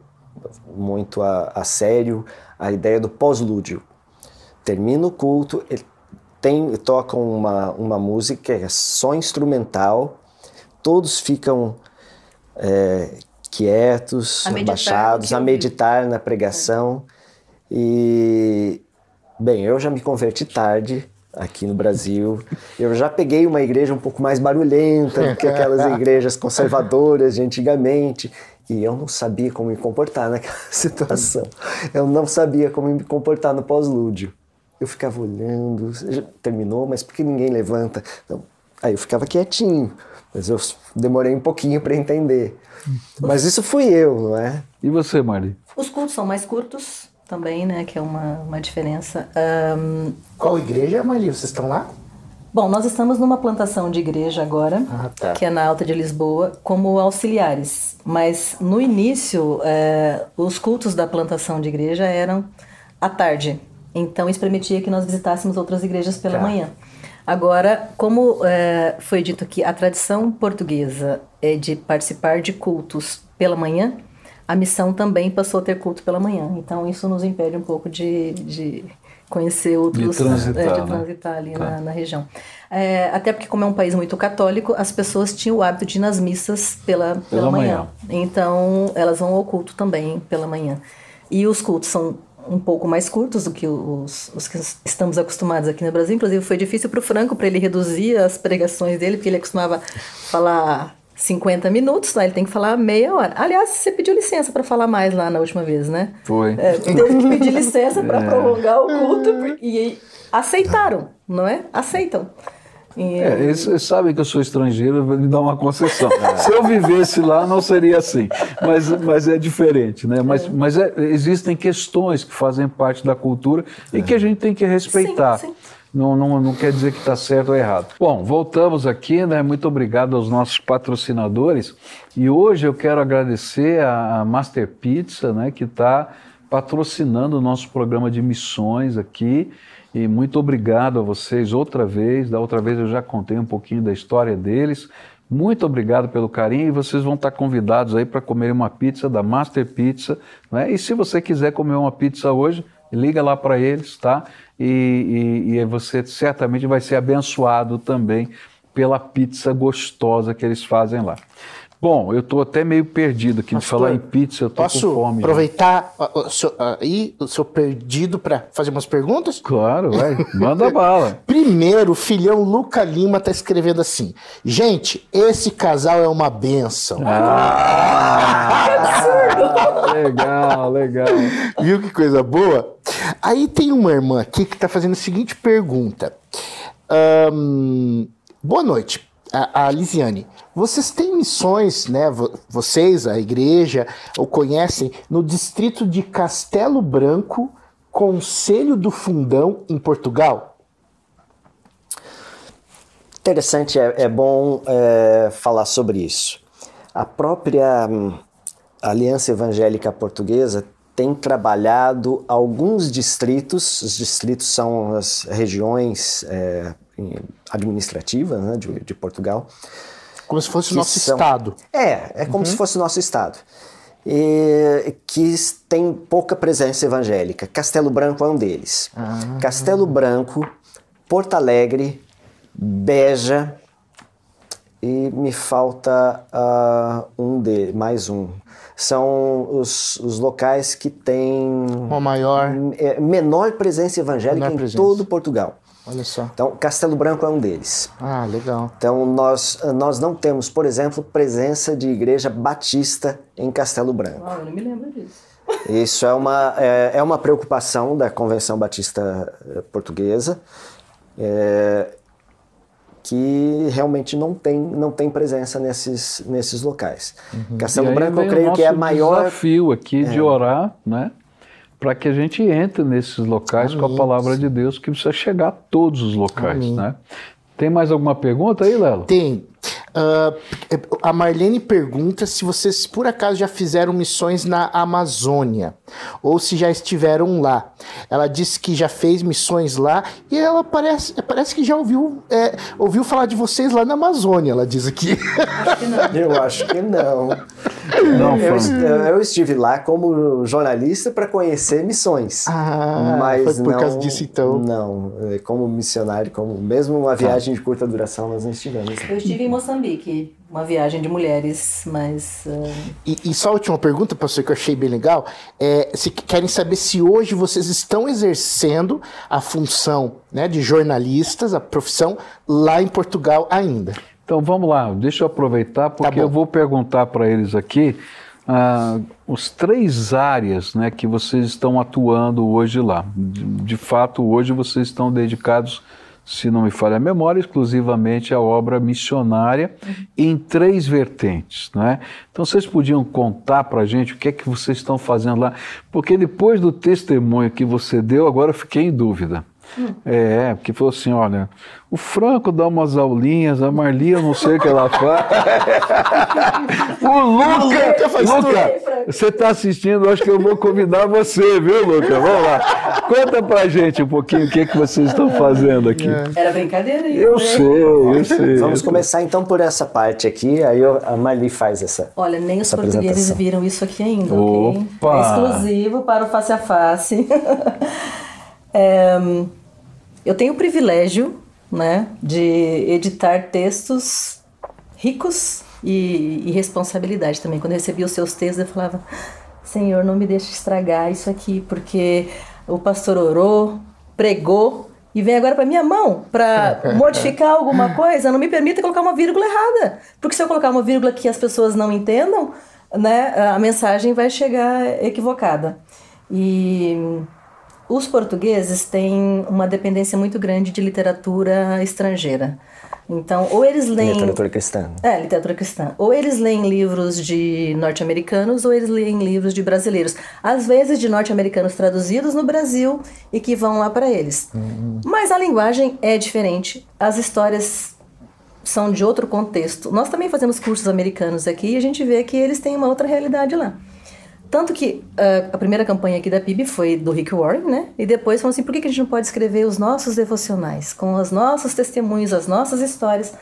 muito a, a sério a ideia do pós-lúdio. Termina o culto, ele tem, tocam uma, uma música que é só instrumental, todos ficam é, quietos, a abaixados, a meditar na pregação. É. E, bem, eu já me converti tarde, aqui no Brasil. Eu já peguei uma igreja um pouco mais barulhenta do que aquelas igrejas conservadoras de antigamente. E eu não sabia como me comportar naquela situação. Eu não sabia como me comportar no pós-lúdio. Eu ficava olhando, terminou, mas por que ninguém levanta? Então, aí eu ficava quietinho, mas eu demorei um pouquinho para entender. Mas isso fui eu, não é? E você, Mari? Os cultos são mais curtos, também, né? Que é uma, uma diferença. Um... Qual igreja, Mali? Vocês estão lá? Bom, nós estamos numa plantação de igreja agora, ah, tá. que é na Alta de Lisboa, como auxiliares. Mas no início, é, os cultos da plantação de igreja eram à tarde. Então isso permitia que nós visitássemos outras igrejas pela tá. manhã. Agora, como é, foi dito aqui, a tradição portuguesa é de participar de cultos pela manhã, a missão também passou a ter culto pela manhã. Então isso nos impede um pouco de, de conhecer outros, de transitar, é, de transitar né? ali tá. na, na, região. É, até porque como é um país muito católico, as pessoas tinham o hábito de ir nas missas pela, pela, pela manhã. manhã. Então elas vão ao culto também pela manhã. E os cultos são um pouco mais curtos do que os, os que estamos acostumados aqui no Brasil. Inclusive foi difícil para o Franco para ele reduzir as pregações dele, porque ele costumava falar 50 minutos, lá ele tem que falar meia hora. Aliás, você pediu licença para falar mais lá na última vez, né? Foi. É, teve que pedir licença para é. prolongar o culto e aceitaram, não é? Aceitam. E... É, eles sabem que eu sou estrangeiro, me dá uma concessão. É. Se eu vivesse lá, não seria assim. Mas, mas é diferente, né? Mas, é. mas é, existem questões que fazem parte da cultura e que a gente tem que respeitar. Sim, sim não, não, não quer dizer que está certo ou errado. Bom, voltamos aqui, né? Muito obrigado aos nossos patrocinadores. E hoje eu quero agradecer a Master Pizza, né? Que está patrocinando o nosso programa de missões aqui. E muito obrigado a vocês outra vez. Da outra vez eu já contei um pouquinho da história deles. Muito obrigado pelo carinho e vocês vão estar convidados aí para comer uma pizza da Master Pizza. Né? E se você quiser comer uma pizza hoje, liga lá para eles, tá? E, e, e você certamente vai ser abençoado também pela pizza gostosa que eles fazem lá. Bom, eu tô até meio perdido aqui de Pastor, falar em pizza, eu tô Posso com fome. já. aproveitar aí o seu perdido para fazer umas perguntas? Claro, vai. Manda bala. Primeiro, o filhão Luca Lima tá escrevendo assim: Gente, esse casal é uma benção. Ah, legal, legal. Viu que coisa boa? Aí tem uma irmã aqui que tá fazendo a seguinte pergunta. Ahn, boa noite, a, a Lisiane. Vocês têm missões, né? vo- Vocês, a igreja, o conhecem no distrito de Castelo Branco, Conselho do Fundão, em Portugal? Interessante, é, é bom é, falar sobre isso. A própria hum, Aliança Evangélica Portuguesa tem trabalhado alguns distritos, os distritos são as regiões é, administrativas né, de, de Portugal, Como se fosse o nosso são- estado. É, é como se fosse o nosso estado. E, que tem pouca presença evangélica. Castelo Branco é um deles. Castelo Branco, Porto Alegre, Beja e me falta ah, um de mais um. São os, os locais que têm Uma maior. é, menor presença evangélica Menor em presença. todo Portugal. Olha só. Então, Castelo Branco é um deles. Ah, legal. Então, nós, nós não temos, por exemplo, presença de igreja batista em Castelo Branco. Uau, eu não me lembro disso. Isso é uma, é, é uma preocupação da Convenção Batista eh, Portuguesa, é, que realmente não tem, não tem presença nesses, nesses locais. E Castelo Branco, eu creio que é a maior. desafio aqui de orar, né? Para que a gente entre nesses locais com a Amém. palavra de Deus, que precisa chegar a todos os locais, Amém. né? Tem mais alguma pergunta aí, Lelo? Tem. Ah, a Marlene pergunta se vocês por acaso já fizeram missões na Amazônia ou se já estiveram lá. Ela disse que já fez missões lá e ela parece, parece que já ouviu, é, ouviu falar de vocês lá na Amazônia. Ela diz aqui. Eu acho que não. Não, Eu, eu estive lá como jornalista para conhecer missões. Ah, mas foi por não, causa disso então. Não, é, como missionário, como mesmo uma viagem de curta duração, nós não estivemos. lá. Eu estive em Moçambique, uma viagem de mulheres, mas ah, E, e só a última pergunta, pastor, que eu achei bem legal, é se querem saber se hoje vocês estão exercendo a função né, de jornalistas, a profissão, lá em Portugal ainda. Então vamos lá, deixa eu aproveitar, porque bom. eu vou perguntar para eles aqui ah, os três áreas né, que vocês estão atuando hoje lá. De, de fato, hoje vocês estão dedicados, se não me falha a memória, exclusivamente à obra missionária em três vertentes. Né? Então vocês podiam contar para a gente o que é que vocês estão fazendo lá, porque depois do testemunho que você deu, agora fiquei em dúvida. É, porque falou assim, olha, o Franco dá umas aulinhas, a Marli eu não sei o que ela faz. o Luca, Luca, você está assistindo, acho que eu vou convidar você, viu, Luca? Vamos lá. Conta pra gente um pouquinho o que, que vocês estão fazendo aqui. era brincadeira isso. Eu né? sei, eu sei. Vamos começar então por essa parte aqui, aí eu- a Marli faz essa. Olha, nem os portugueses viram isso aqui ainda, ok? Opa! É exclusivo para o Face a Face. É, eu tenho o privilégio né, de editar textos ricos e, e responsabilidade também. Quando eu recebia os seus textos, eu falava: Senhor, não me deixe estragar isso aqui, porque o pastor orou, pregou e vem agora para minha mão para modificar alguma coisa. Não me permita colocar uma vírgula errada, porque se eu colocar uma vírgula que as pessoas não entendam, né, a mensagem vai chegar equivocada. E os portugueses têm uma dependência muito grande de literatura estrangeira. Então, ou eles leem. Literatura cristã. É, literatura cristã. Ou eles leem livros de norte-americanos ou eles leem livros de brasileiros. Às vezes de norte-americanos traduzidos no Brasil e que vão lá para eles. Mas a linguagem é diferente. As histórias são de outro contexto. Nós também fazemos cursos americanos aqui e a gente vê que eles têm uma outra realidade lá. Tanto que ah, a primeira campanha aqui da PIB foi do Rick Warren, né? E depois falou assim, por que, que a gente não pode escrever os nossos devocionais, com os nossos testemunhos, as nossas histórias?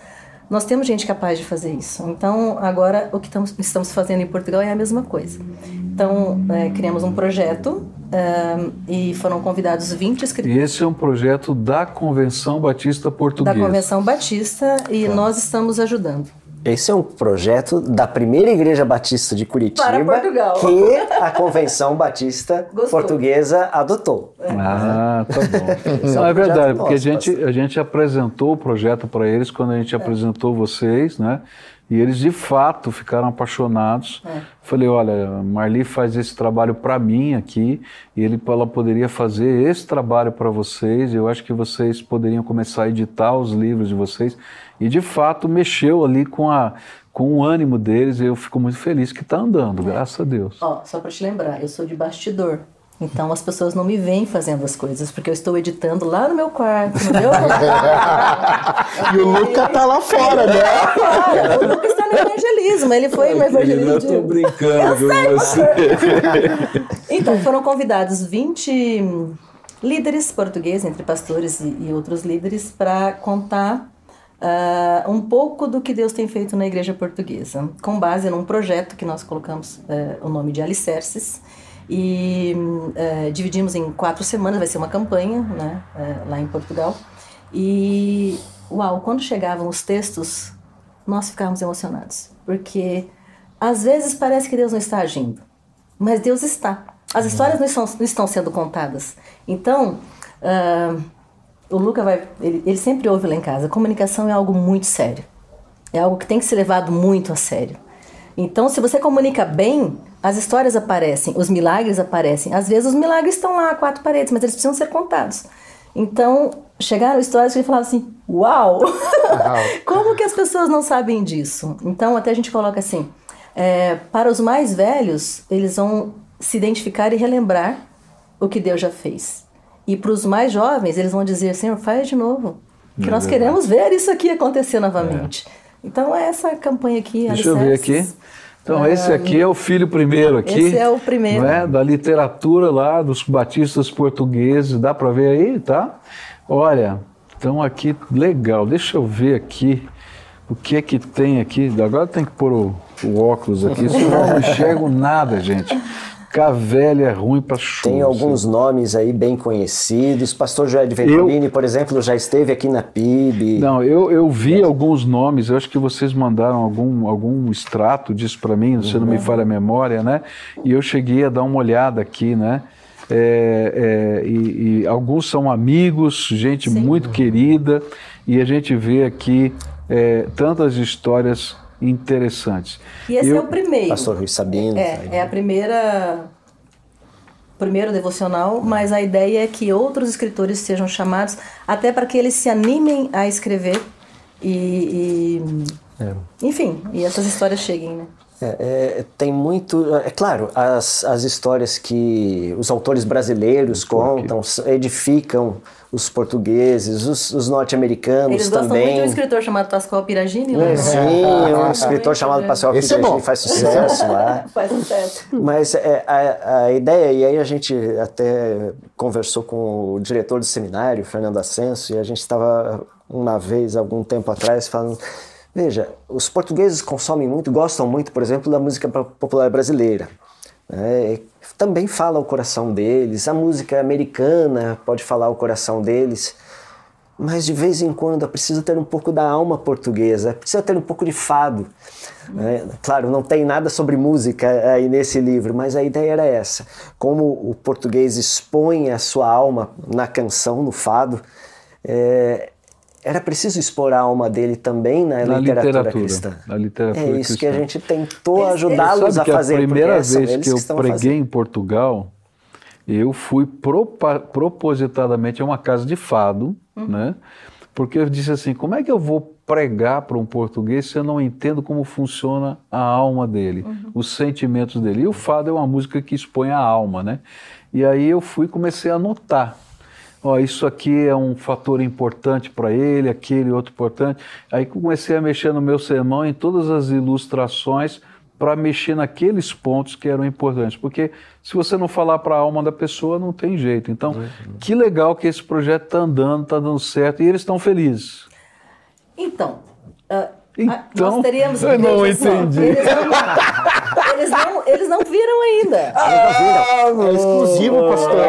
Nós temos gente capaz de fazer isso. Então, agora, o que estamos, estamos fazendo em Portugal é a mesma coisa. Então, eh, criamos um projeto ah, e foram convidados 20 escritores E esse é um projeto da Convenção Batista da Portuguesa. Convenção Batista e nós estamos ajudando. Esse é um projeto da primeira igreja batista de Curitiba que a Convenção Batista Gostou. Portuguesa adotou. Ah, tá bom. É Não, é verdade, porque a gente, pastor. a gente apresentou o projeto para eles quando a gente É. apresentou vocês, né? E eles de fato ficaram apaixonados. É. Falei, olha, Marli faz esse trabalho para mim aqui, e ele, ela poderia fazer esse trabalho para vocês. Eu acho que vocês poderiam começar a editar os livros de vocês. E de fato mexeu ali com a com o ânimo deles. E eu fico muito feliz que está andando, graças a Deus. Ó, só pra te lembrar, eu sou de bastidor. Então as pessoas não me veem fazendo as coisas, porque eu estou editando lá no meu quarto, no meu E o Luca tá lá fora, né? Claro, o Lucas está no evangelismo, ele foi no evangelismo. Eu tô de- brincando com você. Então, foram convidados 20 líderes portugueses, entre pastores e, e outros líderes, para contar ah, um pouco do que Deus tem feito na igreja portuguesa, com base num projeto que nós colocamos eh, o nome de Alicerces. E eh, dividimos em quatro semanas, vai ser uma campanha né, eh, lá em Portugal. E, uau, quando chegavam os textos, nós ficávamos emocionados, porque às vezes parece que Deus não está agindo, mas Deus está. As histórias não estão, não estão sendo contadas. Então, ah, o Luca vai. Ele, ele sempre ouve lá em casa: comunicação é algo muito sério. É algo que tem que ser levado muito a sério. Então, se você comunica bem, as histórias aparecem, os milagres aparecem. Às vezes, os milagres estão lá quatro paredes, mas eles precisam ser contados. Então, chegaram histórias que ele falava assim: Uau! Como que as pessoas não sabem disso? Então, até a gente coloca assim: é, para os mais velhos, eles vão se identificar e relembrar o que Deus já fez. E para os mais jovens, eles vão dizer: Senhor, faz de novo. Que É nós verdade. queremos ver isso aqui acontecer novamente. Então, é essa campanha aqui. Deixa eu ver aqui. Alicerces. Então, esse aqui é o filho primeiro aqui. Esse é o primeiro. não é? Da literatura lá, dos batistas portugueses. Dá para ver aí, tá? Olha, então aqui, legal. Deixa eu ver aqui o que é que tem aqui. Agora tem que pôr o, o óculos aqui, senão eu não enxergo nada, gente. Ficar velho é ruim para show. Tem alguns nomes aí bem conhecidos. Pastor Joé de Venturini, por exemplo, já esteve aqui na PIB. Não, eu, eu vi alguns nomes, eu acho que vocês mandaram algum, algum extrato disso para mim, se não me falha a memória, né? E eu cheguei a dar uma olhada aqui, né? É, é, e, e alguns são amigos, gente Sim. muito querida, e a gente vê aqui é, tantas histórias interessantes. E esse Eu- é o primeiro. Pastor Rui Sabino. É, é a primeira primeiro devocional, mas a ideia é que outros escritores sejam chamados até para que eles se animem a escrever e, e- enfim, e essas histórias cheguem, né? É, é, tem muito. É claro, as, as histórias que os autores brasileiros contam edificam os portugueses, os, os norte-americanos Eles gostam também. muito de um escritor chamado Pascoal Piragini, né? É, Sim, um escritor chamado Pascoal Esse é Piragini bom. faz sucesso lá. Faz sucesso. Mas é, a, a ideia, e aí a gente até conversou com o diretor do seminário, Fernando Ascenso, e a gente estava uma vez, algum tempo atrás, falando. Veja, os portugueses consomem muito, gostam muito, por exemplo, da música po- popular brasileira. né? Também fala o coração deles, a música americana pode falar o coração deles, mas de vez em quando precisa ter um pouco da alma portuguesa, precisa ter um pouco de fado. né? Claro, não tem nada sobre música aí nesse livro, mas a ideia era essa. Como o português expõe a sua alma na canção, no fado, é, era preciso expor a alma dele também na, Na literatura, literatura, cristã. na literatura é isso que a cristã. gente tentou ajudá-los a que fazer. a primeira vez eles que eu preguei fazendo. em Portugal, eu fui propositadamente a uma casa de fado, né? Porque eu disse assim, como é que eu vou pregar para um português se eu não entendo como funciona a alma dele, os sentimentos dele? E o fado é uma música que expõe a alma, né? E aí eu fui e comecei a anotar. Ó, isso aqui é um fator importante para ele, aquele outro importante. Aí comecei a mexer no meu sermão em todas as ilustrações para mexer naqueles pontos que eram importantes. Porque se você não falar para a alma da pessoa, não tem jeito. Então, que legal que esse projeto está andando, está dando certo e eles estão felizes. Então, ah, Então, nós teríamos eu não entendi. Eles não, eles, não, eles não viram ainda. É exclusivo, pastor.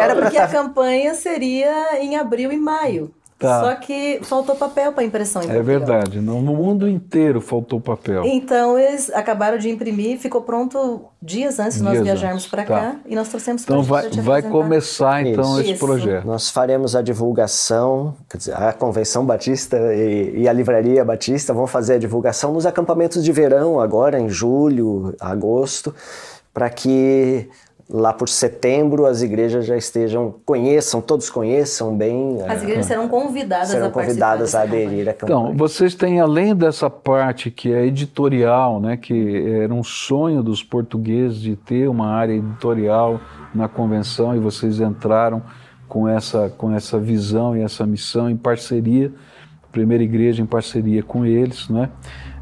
Era pra Porque a campanha seria em abril e maio. Tá. Só que faltou papel para impressão em É Portugal. verdade. No no mundo inteiro faltou papel. Então eles acabaram de imprimir, ficou pronto dias antes de nós viajarmos para tá. cá e nós trouxemos Então vai, vai começar então Isso. esse Isso. projeto. Nós faremos a divulgação, quer dizer, a Convenção Batista e, e a Livraria Batista vão fazer a divulgação nos acampamentos de verão, agora em julho, agosto, para que lá por setembro as igrejas já estejam, conheçam, todos conheçam bem. As eh, igrejas serão convidadas serão a participar convidadas a aderir à campanha. Então, vocês têm, além dessa parte que é editorial, né, que era um sonho dos portugueses de ter uma área editorial na convenção e vocês entraram com essa, com essa visão e essa missão em parceria, primeira igreja em parceria com eles, né?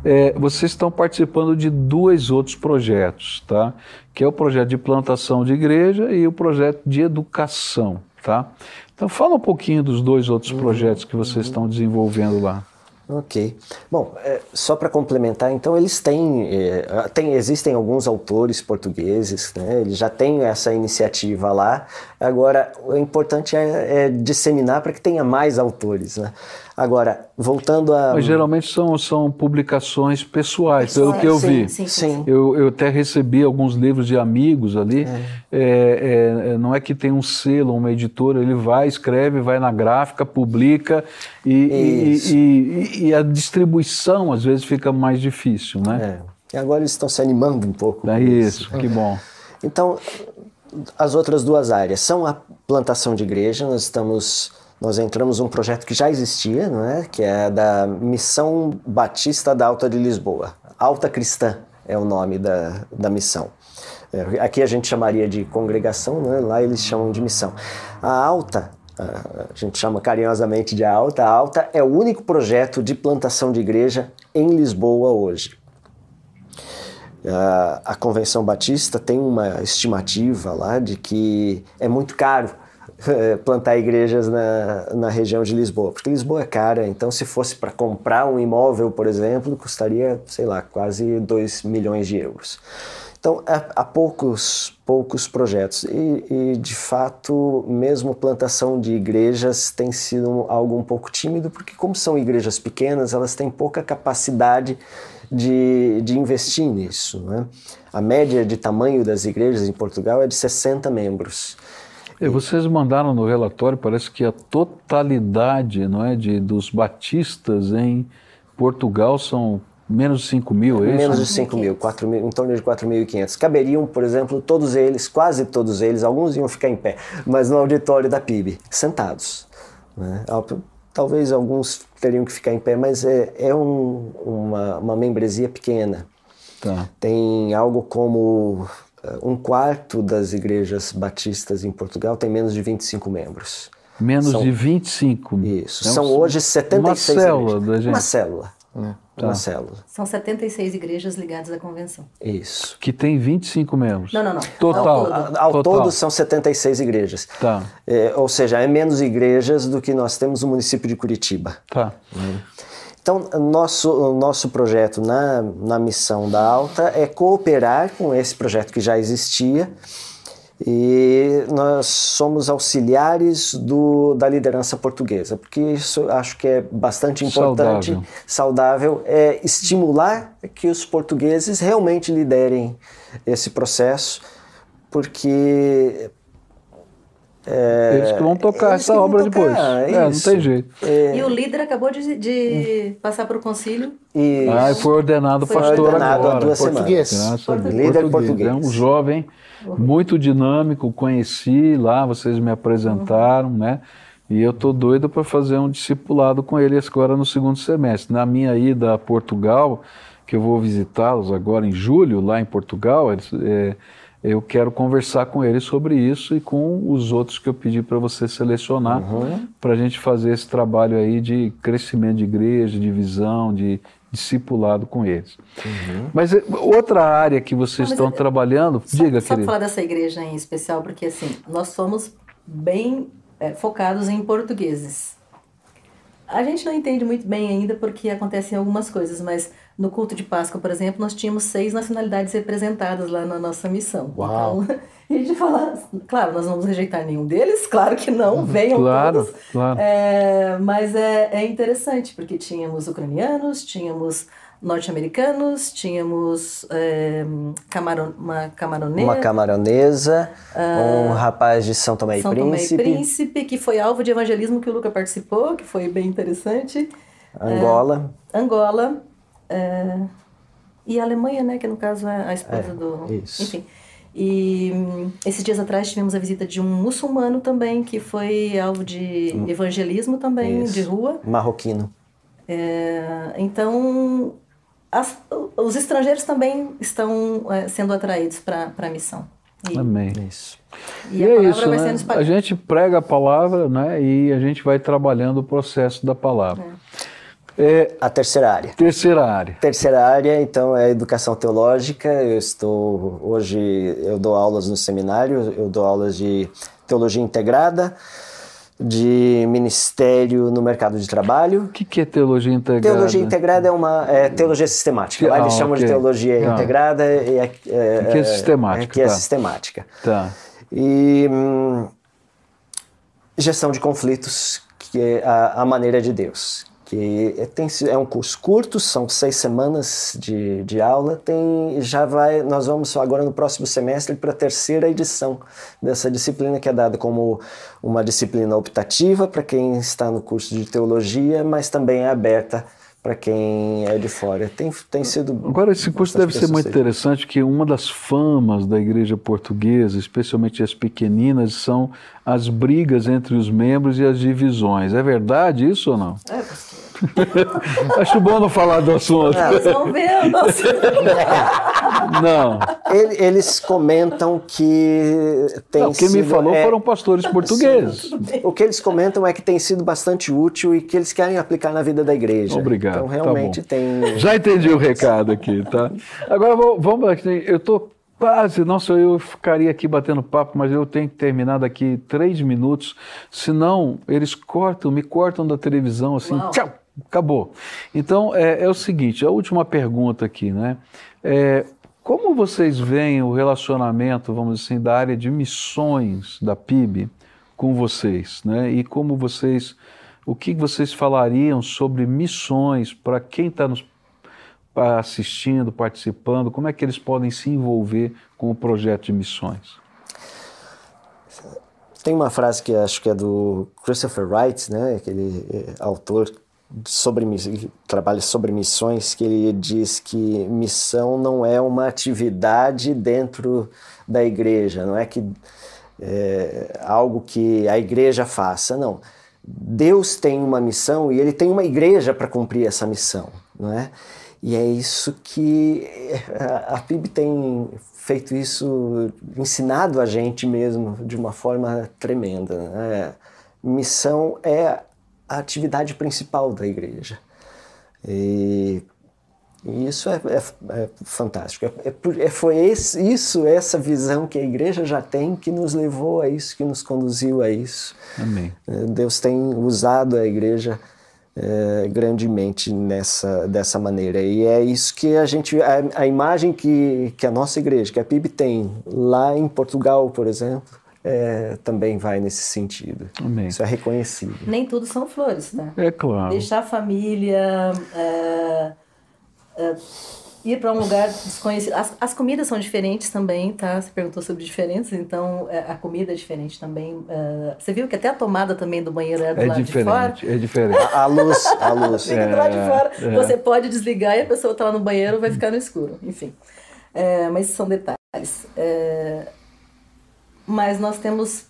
É, vocês estão participando de dois outros projetos, tá? Que é o projeto de plantação de igreja e o projeto de educação, tá? Então fala um pouquinho dos dois outros projetos que vocês estão desenvolvendo lá. Ok. Bom, é, só para complementar, então eles têm, é, tem, existem alguns autores portugueses, né? Eles já têm essa iniciativa lá. Agora, o importante é, é disseminar para que tenha mais autores, né? Agora, voltando a Mas geralmente são, são publicações pessoais, pelo que eu sim, vi. Sim, sim, sim. Eu, eu até recebi alguns livros de amigos ali. É, é, não é que tem um selo, uma editora, ele vai, escreve, vai na gráfica, publica e, e, Isso. e- e- a distribuição às vezes fica mais difícil, né? É. E agora eles estão se animando um pouco. É com isso, que bom. Então, as outras duas áreas são a plantação de igreja. Nós estamos, nós entramos num projeto que já existia, não é? Que é da Missão Batista da Alta de Lisboa. Alta Cristã é o nome da, da missão. É, Aqui a gente chamaria de congregação, né? lá eles chamam de missão. A Alta, a gente chama carinhosamente de Alta, a Alta é o único projeto de plantação de igreja em Lisboa hoje. A, a Convenção Batista tem uma estimativa lá de que é muito caro eh, plantar igrejas na, na região de Lisboa, porque Lisboa é cara, então se fosse para comprar um imóvel, por exemplo, custaria, sei lá, quase 2 milhões de euros. Então, há, há poucos, poucos projetos e, e, de fato, mesmo plantação de igrejas tem sido algo um pouco tímido, porque como são igrejas pequenas, elas têm pouca capacidade de, de investir nisso. Né? A média de tamanho das igrejas em Portugal é de 60 membros. E vocês mandaram no relatório, parece que a totalidade não é, de, dos batistas em Portugal são menos de 5 mil, é isso? Menos de 5 mil, 4 mil, em torno de 4.500. Caberiam, por exemplo, todos eles, quase todos eles, alguns iam ficar em pé, mas no auditório da PIB, sentados. Né? Talvez alguns teriam que ficar em pé, mas é, é um, uma, uma membresia pequena. Tá. Tem algo como uh, um quarto das igrejas batistas em Portugal tem menos de 25 membros. Menos São- de 25. Isso. É um- São hoje 76 Uma célula igrejas. da gente. Uma célula. Tá. Uma célula. São 76 igrejas ligadas à convenção. Isso. Que tem 25 membros. Não, não, não. Total. Ao todo. A- Ao Total. todo são 76 igrejas. Tá, É, ou seja, é menos igrejas do que nós temos no município de Curitiba. tá. Então, nosso, o nosso projeto na, na missão da Alta é cooperar com esse projeto que já existia e nós somos auxiliares do, da liderança portuguesa, porque isso acho que é bastante importante, Saudável. saudável, é estimular que os portugueses realmente liderem esse processo, porque Eles que vão tocar essa obra tocar, depois. é É, não isso. tem jeito. E o líder acabou de, de passar para o concílio. e Ah, e foi ordenado Foi pastor ordenado há agora. duas semanas. Português. Graças a Deus. Líder português. É um jovem muito dinâmico, conheci lá, vocês me apresentaram, né? E eu tô doido para fazer um discipulado com ele agora no segundo semestre. Na minha ida a Portugal, que eu vou visitá-los agora em julho, lá em Portugal, eles, é, eu quero conversar com eles sobre isso e com os outros que eu pedi para você selecionar para a gente fazer esse trabalho aí de crescimento de igreja, de visão, de discipulado com eles. Mas é, outra área que vocês mas estão eu- trabalhando, Só, diga, só querido. falar dessa igreja em especial, porque assim, nós somos bem é, focados em portugueses. A gente não entende muito bem ainda porque acontecem algumas coisas, mas no culto de Páscoa, por exemplo, nós tínhamos seis nacionalidades representadas lá na nossa missão. Uau. Então, E a gente fala, claro, nós não vamos rejeitar nenhum deles, claro que não, venham Claro, todos. claro. É, mas é, é interessante, porque tínhamos ucranianos, tínhamos norte-americanos, tínhamos é, uma camaronesa, Uma camaronesa, um rapaz de São Tomé e São Tomé Príncipe, e Príncipe, que foi alvo de evangelismo que o Luca participou, que foi bem interessante. Angola. Angola é, e a Alemanha, né, que no caso é a esposa É, do. isso. Enfim. E hum, esses dias atrás tivemos a visita de um muçulmano também, que foi alvo de evangelismo também, Isso. de rua. Marroquino. É, então, as- os estrangeiros também estão é, sendo atraídos para a missão. E, Amém. Isso. e E, a é isso, vai né? sendo A gente prega a palavra, né? E a gente vai trabalhando o processo da palavra. É, A terceira área. terceira área. Terceira área, então, é a educação teológica. Eu estou hoje eu dou aulas no seminário, eu dou aulas de teologia integrada, de ministério no mercado de trabalho. O que, que é teologia integrada? Teologia integrada é uma é, teologia sistemática. Lá Ah, eles chamam de ok. teologia Tá. integrada e é, é, Aqui é sistemática, Aqui é tá. sistemática. Tá. E hum, gestão de conflitos, que é a, a maneira de Deus. Que é, tem, é um curso curto, são seis semanas de, de aula. Tem, já vai, nós vamos agora no próximo semestre para a terceira edição dessa disciplina, que é dada como uma disciplina optativa para quem está no curso de teologia, mas também é aberta para quem é de fora. Tem, tem sido. Agora, esse curso deve ser muito interessante, que uma das famas da igreja portuguesa, especialmente as pequeninas, são as brigas entre os membros e as divisões. É verdade isso ou não? É, pastor. Acho bom não falar do assunto. Vocês vão ver. nossa. Não. Ele- Eles comentam que tem Não, quem me falou é, foram pastores portugueses. O que eles comentam é que tem sido bastante útil e que eles querem aplicar na vida da igreja. Obrigado. Então tá realmente bom. tem. Já entendi o recado aqui, tá? Agora vamos. Eu tô quase, nossa, eu ficaria aqui batendo papo, mas eu tenho que terminar daqui três minutos, senão eles cortam, me cortam da televisão assim, Uau. tchau, acabou. Então é, é o seguinte, a última pergunta aqui, né? É, como vocês veem o relacionamento, vamos dizer assim, da área de missões da PIB com vocês, né? E como vocês, o que vocês falariam sobre missões para quem está nos assistindo, participando, como é que eles podem se envolver com o projeto de missões? Tem uma frase que acho que é do Christopher Wright, né? Aquele eh, autor sobre que trabalha sobre missões, que ele diz que missão não é uma atividade dentro da igreja, não é que é algo que a igreja faça, não. Deus tem uma missão e ele tem uma igreja para cumprir essa missão, não é? E é isso que a a PIB tem feito isso, ensinado a gente mesmo de uma forma tremenda. Né? Missão é a atividade principal da igreja. E, e isso é, é- é fantástico. É, é é- foi esse- isso, essa visão que a igreja já tem, que nos levou a isso, que nos conduziu a isso. Amém. Eh, Deus tem usado a igreja eh, grandemente nessa dessa maneira e é isso que a gente a, a imagem que, que a nossa igreja que a PIB tem lá em Portugal por exemplo eh, também vai nesse sentido Amém. isso é reconhecido Nem tudo são flores, né? É claro. Deixar a família, é, é, ir para um lugar desconhecido. As, as comidas são diferentes também, tá? Você perguntou sobre diferenças, então é, a comida é diferente também. É, você viu que até a tomada também do banheiro é do É lado de fora? diferente, é diferente. a, a luz a luz Fica do lado de fora. é. Você pode desligar e a pessoa está lá no banheiro vai ficar no escuro. Enfim. É, mas são detalhes. É, mas nós temos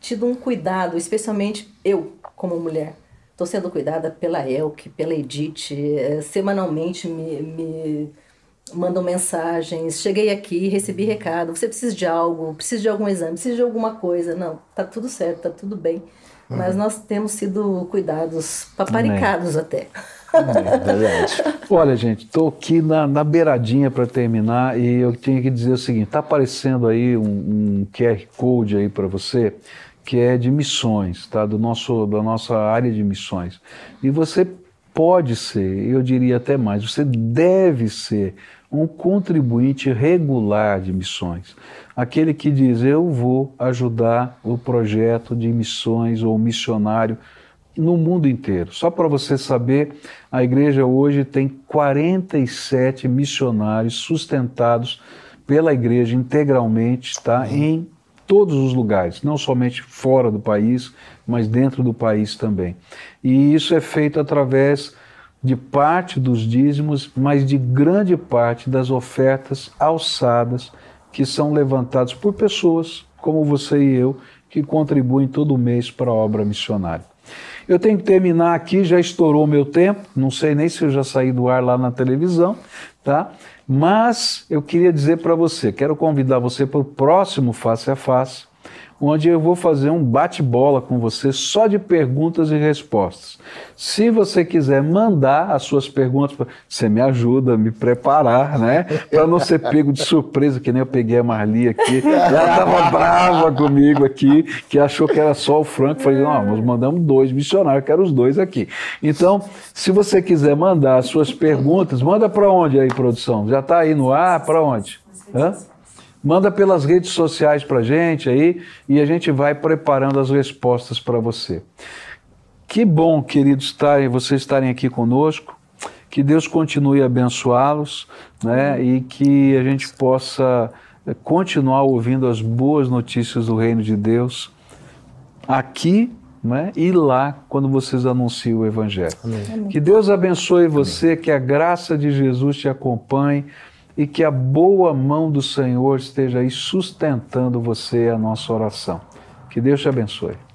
tido um cuidado, especialmente eu, como mulher. Estou sendo cuidada pela Elke, pela Edith, é, semanalmente me, me mandam mensagens. Cheguei aqui, recebi recado. Você precisa de algo? Precisa de algum exame? Precisa de alguma coisa? Não, tá tudo certo, tá tudo bem. Mas nós temos sido cuidados paparicados até. É Olha, gente, estou aqui na, na beiradinha para terminar e eu tinha que dizer o seguinte: está aparecendo aí um, um QR Code aí para você que é de missões, tá? Do nosso, da nossa área de missões. E você pode ser, eu diria até mais, você deve ser um contribuinte regular de missões. Aquele que diz: Eu vou ajudar o projeto de missões ou missionário no mundo inteiro. Só para você saber, a igreja hoje tem 47 missionários sustentados pela igreja integralmente, tá? Em todos os lugares, não somente fora do país, mas dentro do país também. E isso é feito através de parte dos dízimos, mas de grande parte das ofertas alçadas que são levantadas por pessoas como você e eu, que contribuem todo mês para a obra missionária. Eu tenho que terminar aqui, já estourou meu tempo, não sei nem se eu já saí do ar lá na televisão, tá? Mas eu queria dizer para você, quero convidar você para o próximo Face a Face, onde eu vou fazer um bate-bola com você só de perguntas e respostas. Se você quiser mandar as suas perguntas, você me ajuda a me preparar, né? Para não ser pego de surpresa, que nem eu peguei a Marli aqui. Ela estava brava comigo aqui, que achou que era só o Franco. Falei, não, nós mandamos dois missionários, quero os dois aqui. Então, se você quiser mandar as suas perguntas, manda para onde aí, produção? Já está aí no ar? Para onde? Hã? Manda pelas redes sociais para a gente aí e a gente vai preparando as respostas para você. Que bom, queridos, estarem, vocês estarem aqui conosco. Que Deus continue a abençoá-los né, e que a gente possa eh, continuar ouvindo as boas notícias do reino de Deus aqui né, e lá quando vocês anunciam o Evangelho. Amém. Que Deus abençoe você, Amém. que a graça de Jesus te acompanhe e que a boa mão do Senhor esteja aí sustentando você a nossa oração. Que Deus te abençoe.